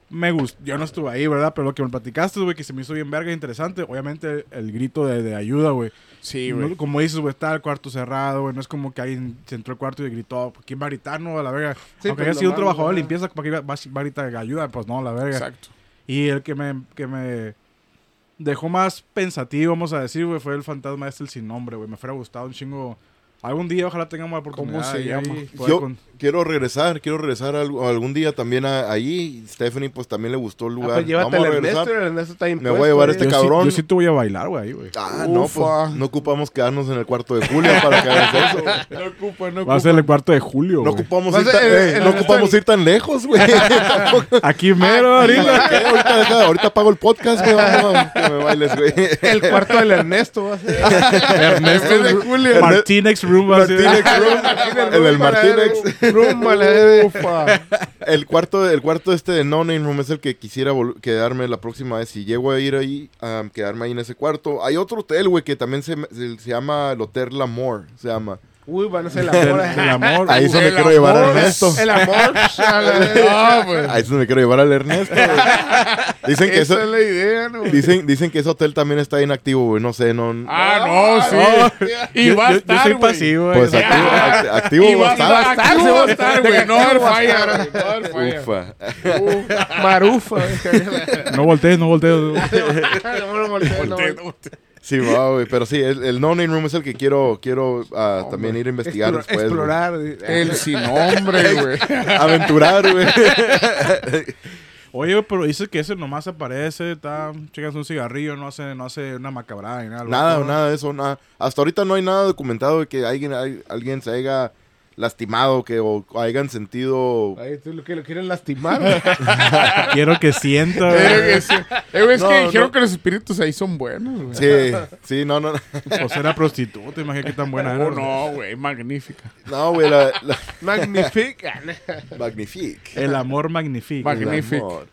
me gustó. Yo no estuve ahí, ¿verdad? Pero lo que me platicaste, güey, que se me hizo bien verga e interesante. Obviamente el grito de, de ayuda, güey. Sí, No, güey. como dices, güey, está el cuarto cerrado, güey. No es como que alguien se entró al cuarto y gritó, ¿quién va a gritar, no? A la verga. Sí, Aunque pues, haya sido un trabajador de limpieza, ¿para qué va, a gritar ayuda? Pues no, la verga. Exacto. Y el que me, que me dejó más pensativo, vamos a decir, güey, fue el fantasma este, el sin nombre, güey. Me fuera gustado un chingo. Algún día ojalá tengamos la oportunidad. ¿Cómo se llama? yo con- quiero regresar, quiero regresar al- algún día también a- allí. Stephanie, pues también le gustó el Ah, lugar. pues llévate Vamos al a regresar. Ernesto, el Ernesto está Me impuesto. voy a llevar eh. este yo cabrón. Sí, yo sí te voy a bailar, güey. Ah, no, pues no ocupamos quedarnos en el cuarto de Julia para que hagas eso. No ocupa, no Va a ser el cuarto de julio, No ocupamos, a ir, el- eh, el no ocupamos ir tan lejos, güey. *laughs* Aquí mero, ahorita. ¿Qué? ahorita, deja- ahorita pago el podcast, güey. Que me bailes, güey. El cuarto del Ernesto va a ser. *laughs* Ernesto de Julio. Martínez Room. Martínez Room. *laughs* El la verga. Ufa. El cuarto, el cuarto este de No Name Room es el que quisiera quedarme la próxima vez. Si llego a ir ahí, a quedarme ahí en ese cuarto. Hay otro hotel, güey, que también se, se, se llama el Hotel L'Amour. Se llama. Uy, van a ser *laughs* el amor. Del, del amor. Ahí es donde El quiero llevar a Ernesto. El amor. *laughs* Pues. Ahí es donde quiero llevar al Ernesto. Dicen que Esa eso, es la idea, ¿no? dicen, dicen que ese hotel también está inactivo, güey. No sé, no. Ah, no, sí. Y Yo- va a estar, Yo soy güey. pasivo. Pues eh. activo, act- activo Y va a va a estar, activo va a estar, güey. No va a haber falla, güey. No haber falla. Ufa. Marufa. No voltees, no voltees. No volteo, no. Sí, va, güey. Pero sí, el, el No Name Room es el que quiero, quiero ah, también ir a investigar Explora- después. Explorar. El sin nombre, güey. *laughs* Aventurar, güey. *laughs* Oye, pero dices que ese nomás aparece, está, checas un cigarrillo, no hace, no hace una macabrada ni nada. Nada, loco. nada de eso, nada. Hasta ahorita no hay nada documentado de que alguien, hay- alguien se haya lastimado que, o hayan sentido... Ay, tú lo que lo quieren lastimar. *laughs* Quiero que sienta, güey. que. Eh, güey, es No, que dijeron no. que los espíritus ahí son buenos, güey. Sí, sí, no, no. O sea, era prostituta, imagínate qué tan buena era. Oh, no, güey, magnífica. No, güey, la, la- *laughs* Magnifica. Magnifique. El amor magnifica. Mag- Magnific. El amor.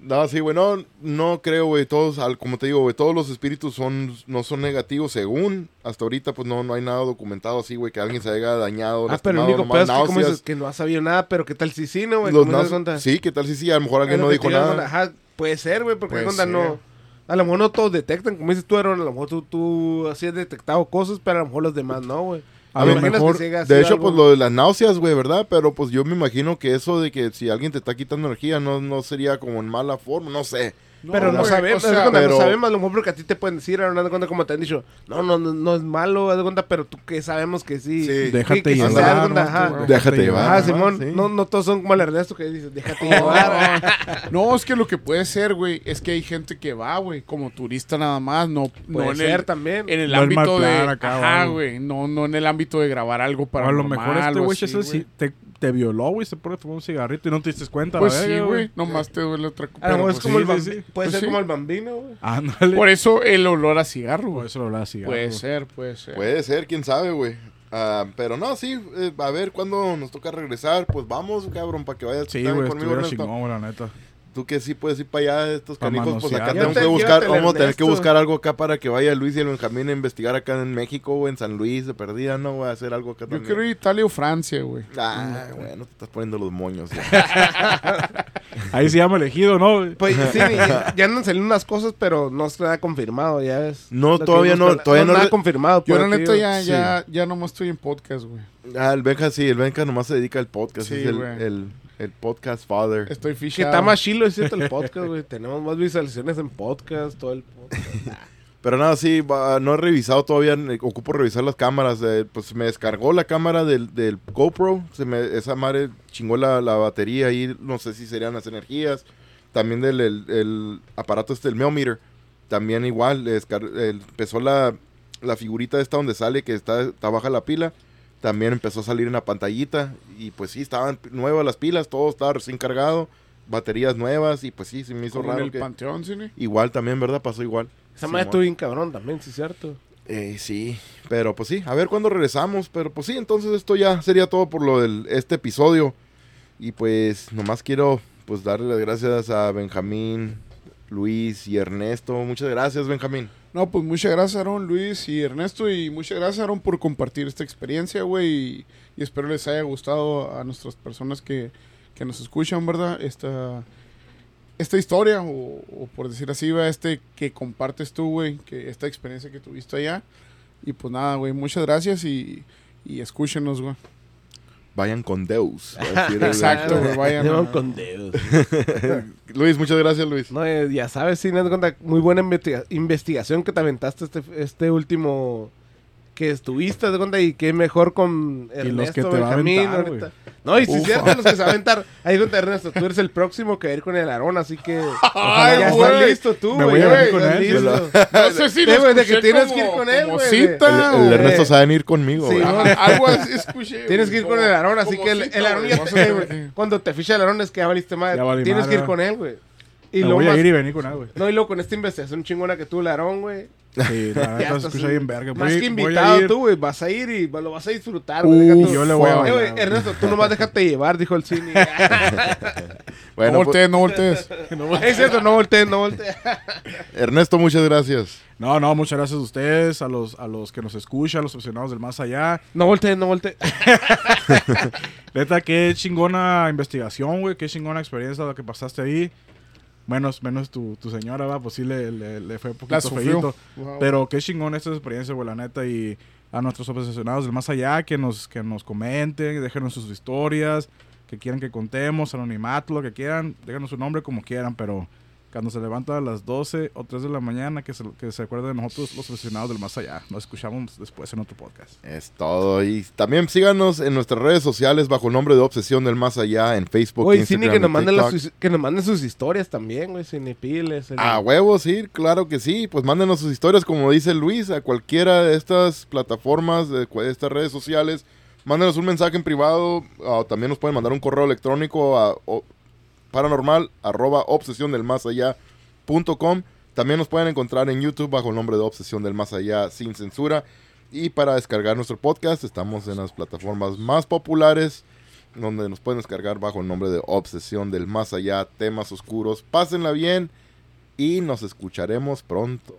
No, sí, güey, no, no creo, güey, todos, al- como te digo, güey, todos los espíritus son, no son negativos, según, hasta ahorita, pues no, no hay nada documentado así, güey, que alguien se haya dañado, Ah, pero el único nomás pedo es que, como dices, que no ha sabido nada, pero ¿qué tal si sí, no, güey? Los ¿Cómo das náuseas- cuenta? sí, ¿qué tal si sí? A lo mejor alguien no dijo nada. Ajá, puede ser, güey, porque Puede ¿qué onda? no. A lo mejor no todos detectan, como dices tú, Aaron, a lo mejor tú, tú así has detectado cosas, pero a lo mejor los demás no, güey. A ¿Te lo mejor- De hecho, algo? pues lo de las náuseas, güey, ¿verdad? Pero pues yo me imagino que eso de que si alguien te está quitando energía no, no sería como en mala forma, no sé. Pero no, sabemos, o haz de sea, cuenta, pero- no sabemos, a lo mejor porque a ti te pueden decir, haz de cuenta como te han dicho, no, no, no, no es malo, haz de cuenta, pero tú que sabemos que sí. Sí. Déjate que llevar. Déjate llevar. Ajá, Ajá, Simón, sí. no, no todos son como el Ernesto que dice, déjate llevar. *laughs* No, es que lo que puede ser, güey, es que hay gente que va, güey, como turista nada más, no, no Puede en ser el, también. en el No el ámbito de, acá ajá, güey, no, no en el ámbito de grabar algo O para a lo mejor este güey te, te violó, güey, se pone a fumar un cigarrito y no te diste cuenta. Pues la sí, verga, güey, nomás te duele otra cosa. A lo mejor es pues, como sí, el sí, bambino, sí. puede Pues ser sí. como el bambino, güey. Ándale. Por eso el olor a cigarro, Por güey. eso lo hablaba cigarro. Puede ser, puede ser. Puede ser, quién sabe, güey. Ah, pero no, sí, eh, a ver cuándo nos toca regresar, pues vamos, cabrón, para que vayas Sí, también güey, conmigo, estuviera Ernesto. chingón, güey, la neta. Tú que sí puedes ir para allá, estos canijos, pues acá tenemos que buscar, vamos a tener que buscar algo acá para que vaya Luis y el Benjamín a investigar acá en México, güey, en San Luis, de perdida, ¿no? Voy a hacer algo acá Yo también. quiero ir a Italia o Francia, güey. Ah, bueno, te estás poniendo los moños. ya. *laughs* Ahí se llama elegido, ¿no? Pues *laughs* sí, ya, ya andan saliendo unas cosas, pero no está nada confirmado, ya ves. No, todavía no, todavía no nada re- confirmado. Yo la neta ya, sí. ya, ya nomás estoy en podcast, güey. Ah, el Benja sí, el Benja nomás se dedica al podcast, Sí, es el, güey. el, el podcast father. Estoy Que fichado. está más chilo, es cierto, el *laughs* podcast, güey. Tenemos más visualizaciones en podcast, todo el podcast. Pero nada, sí, no he revisado todavía, ocupo revisar las cámaras. eh, pues me descargó la cámara del, del GoPro, se me, esa madre chingó la, la batería ahí, no sé si serían las energías. También del el, el aparato este, el Meter, también igual, le descar- eh, empezó la, la figurita esta donde sale que está, está baja la pila. También empezó a salir en la pantallita y pues sí, estaban nuevas las pilas, todo estaba recién cargado, baterías nuevas y pues sí, se me hizo en raro el que... Igual también, ¿verdad? Pasó igual. Esa madre estuvo bien cabrón también, sí, cierto. Eh, sí, pero pues sí, a ver cuándo regresamos, pero pues sí, entonces esto ya sería todo por lo del este episodio y pues nomás quiero pues darle las gracias a Benjamín, Luis y Ernesto. Muchas gracias, Benjamín. No, pues muchas gracias, Aaron, Luis y Ernesto. Y muchas gracias, Aaron, por compartir esta experiencia, güey. Y, espero les haya gustado a nuestras personas que, que nos escuchan, ¿verdad? Esta, esta historia, o, o por decir así, va, este que compartes tú, güey, que esta experiencia que tuviste allá. Y pues nada, güey, muchas gracias y, y escúchenos, güey. Vayan con Deus. *laughs* Exacto, güey, vayan. Llevan a- con dedos. *laughs* Luis, muchas gracias, Luis. No, eh, ya sabes, sí, no cuenta, muy buena investiga- investigación que te aventaste este, este último que estuviste, de cuenta, y qué mejor con Ernesto, Y los que te va a Benjamín, aventar, ahorita. No, y si cierto, los que se va *laughs* a aventar. Ahí cuenta, Ernesto, tú eres el próximo que va a ir con el Aarón, así que *laughs* Ay, ya estás listo tú, Me voy a venir con él. *laughs* No sé si lo de que tienes como- que ir con él, güey, cita, El, Ernesto a venir conmigo. Sí, güey. no, Algo así escuché. Tienes que ir con el Aarón, así que el, Aarón ya te. Cuando te ficha el Aarón es que ya valiste madre. Tienes que ir con él, güey. Y voy a ir y venir con él, güey. No, y luego con esta investigación chingona que tú, Larón, güey. Sí, la *laughs* estás escucha bien verga. Más Voy- que invitado tú, güey. Vas a ir y lo vas a disfrutar, güey. Yo le voy a Eh, bailar, güey. Ernesto, tú nomás déjate llevar, dijo el cine. Bueno, no voltees, no voltees. es cierto, no voltees, no voltees. Ernesto, muchas gracias. No, no, muchas gracias a ustedes, a los, a los que nos escuchan, a los aficionados del más allá. No voltees, no voltees. *laughs* Neta, qué chingona investigación, güey. Qué chingona experiencia la que pasaste ahí. Menos, menos tu, tu señora, va, pues sí le, le, le fue un poquito sufrió. feito. Pero qué chingón esta experiencia, güey, la neta. Y a nuestros aficionados del más allá, que nos, que nos comenten, déjenos sus historias, que quieran que contemos, anonimato, lo que quieran. Déjenos su nombre como quieran, pero cuando se levanta a las 12 o 3 de la mañana, que se, que se acuerden de nosotros, los aficionados del más allá. Nos escuchamos después en otro podcast. Es todo. Y también síganos en nuestras redes sociales bajo el nombre de Obsesión del Más Allá en Facebook, Oye, Cine, Instagram que y nos, manden las que nos manden sus historias también, güey. Cinepiles. el- A huevos, sí, claro que sí. Pues mándenos sus historias, como dice Luis, a cualquiera de estas plataformas, de estas redes sociales. Mándenos un mensaje en privado. O también nos pueden mandar un correo electrónico a o- paranormal arroba obsesión del más allá punto com. También nos pueden encontrar en YouTube bajo el nombre de Obsesión del Más Allá sin censura. Y para descargar nuestro podcast estamos en las plataformas más populares donde nos pueden descargar bajo el nombre de Obsesión del Más Allá, temas oscuros. Pásenla bien y nos escucharemos pronto.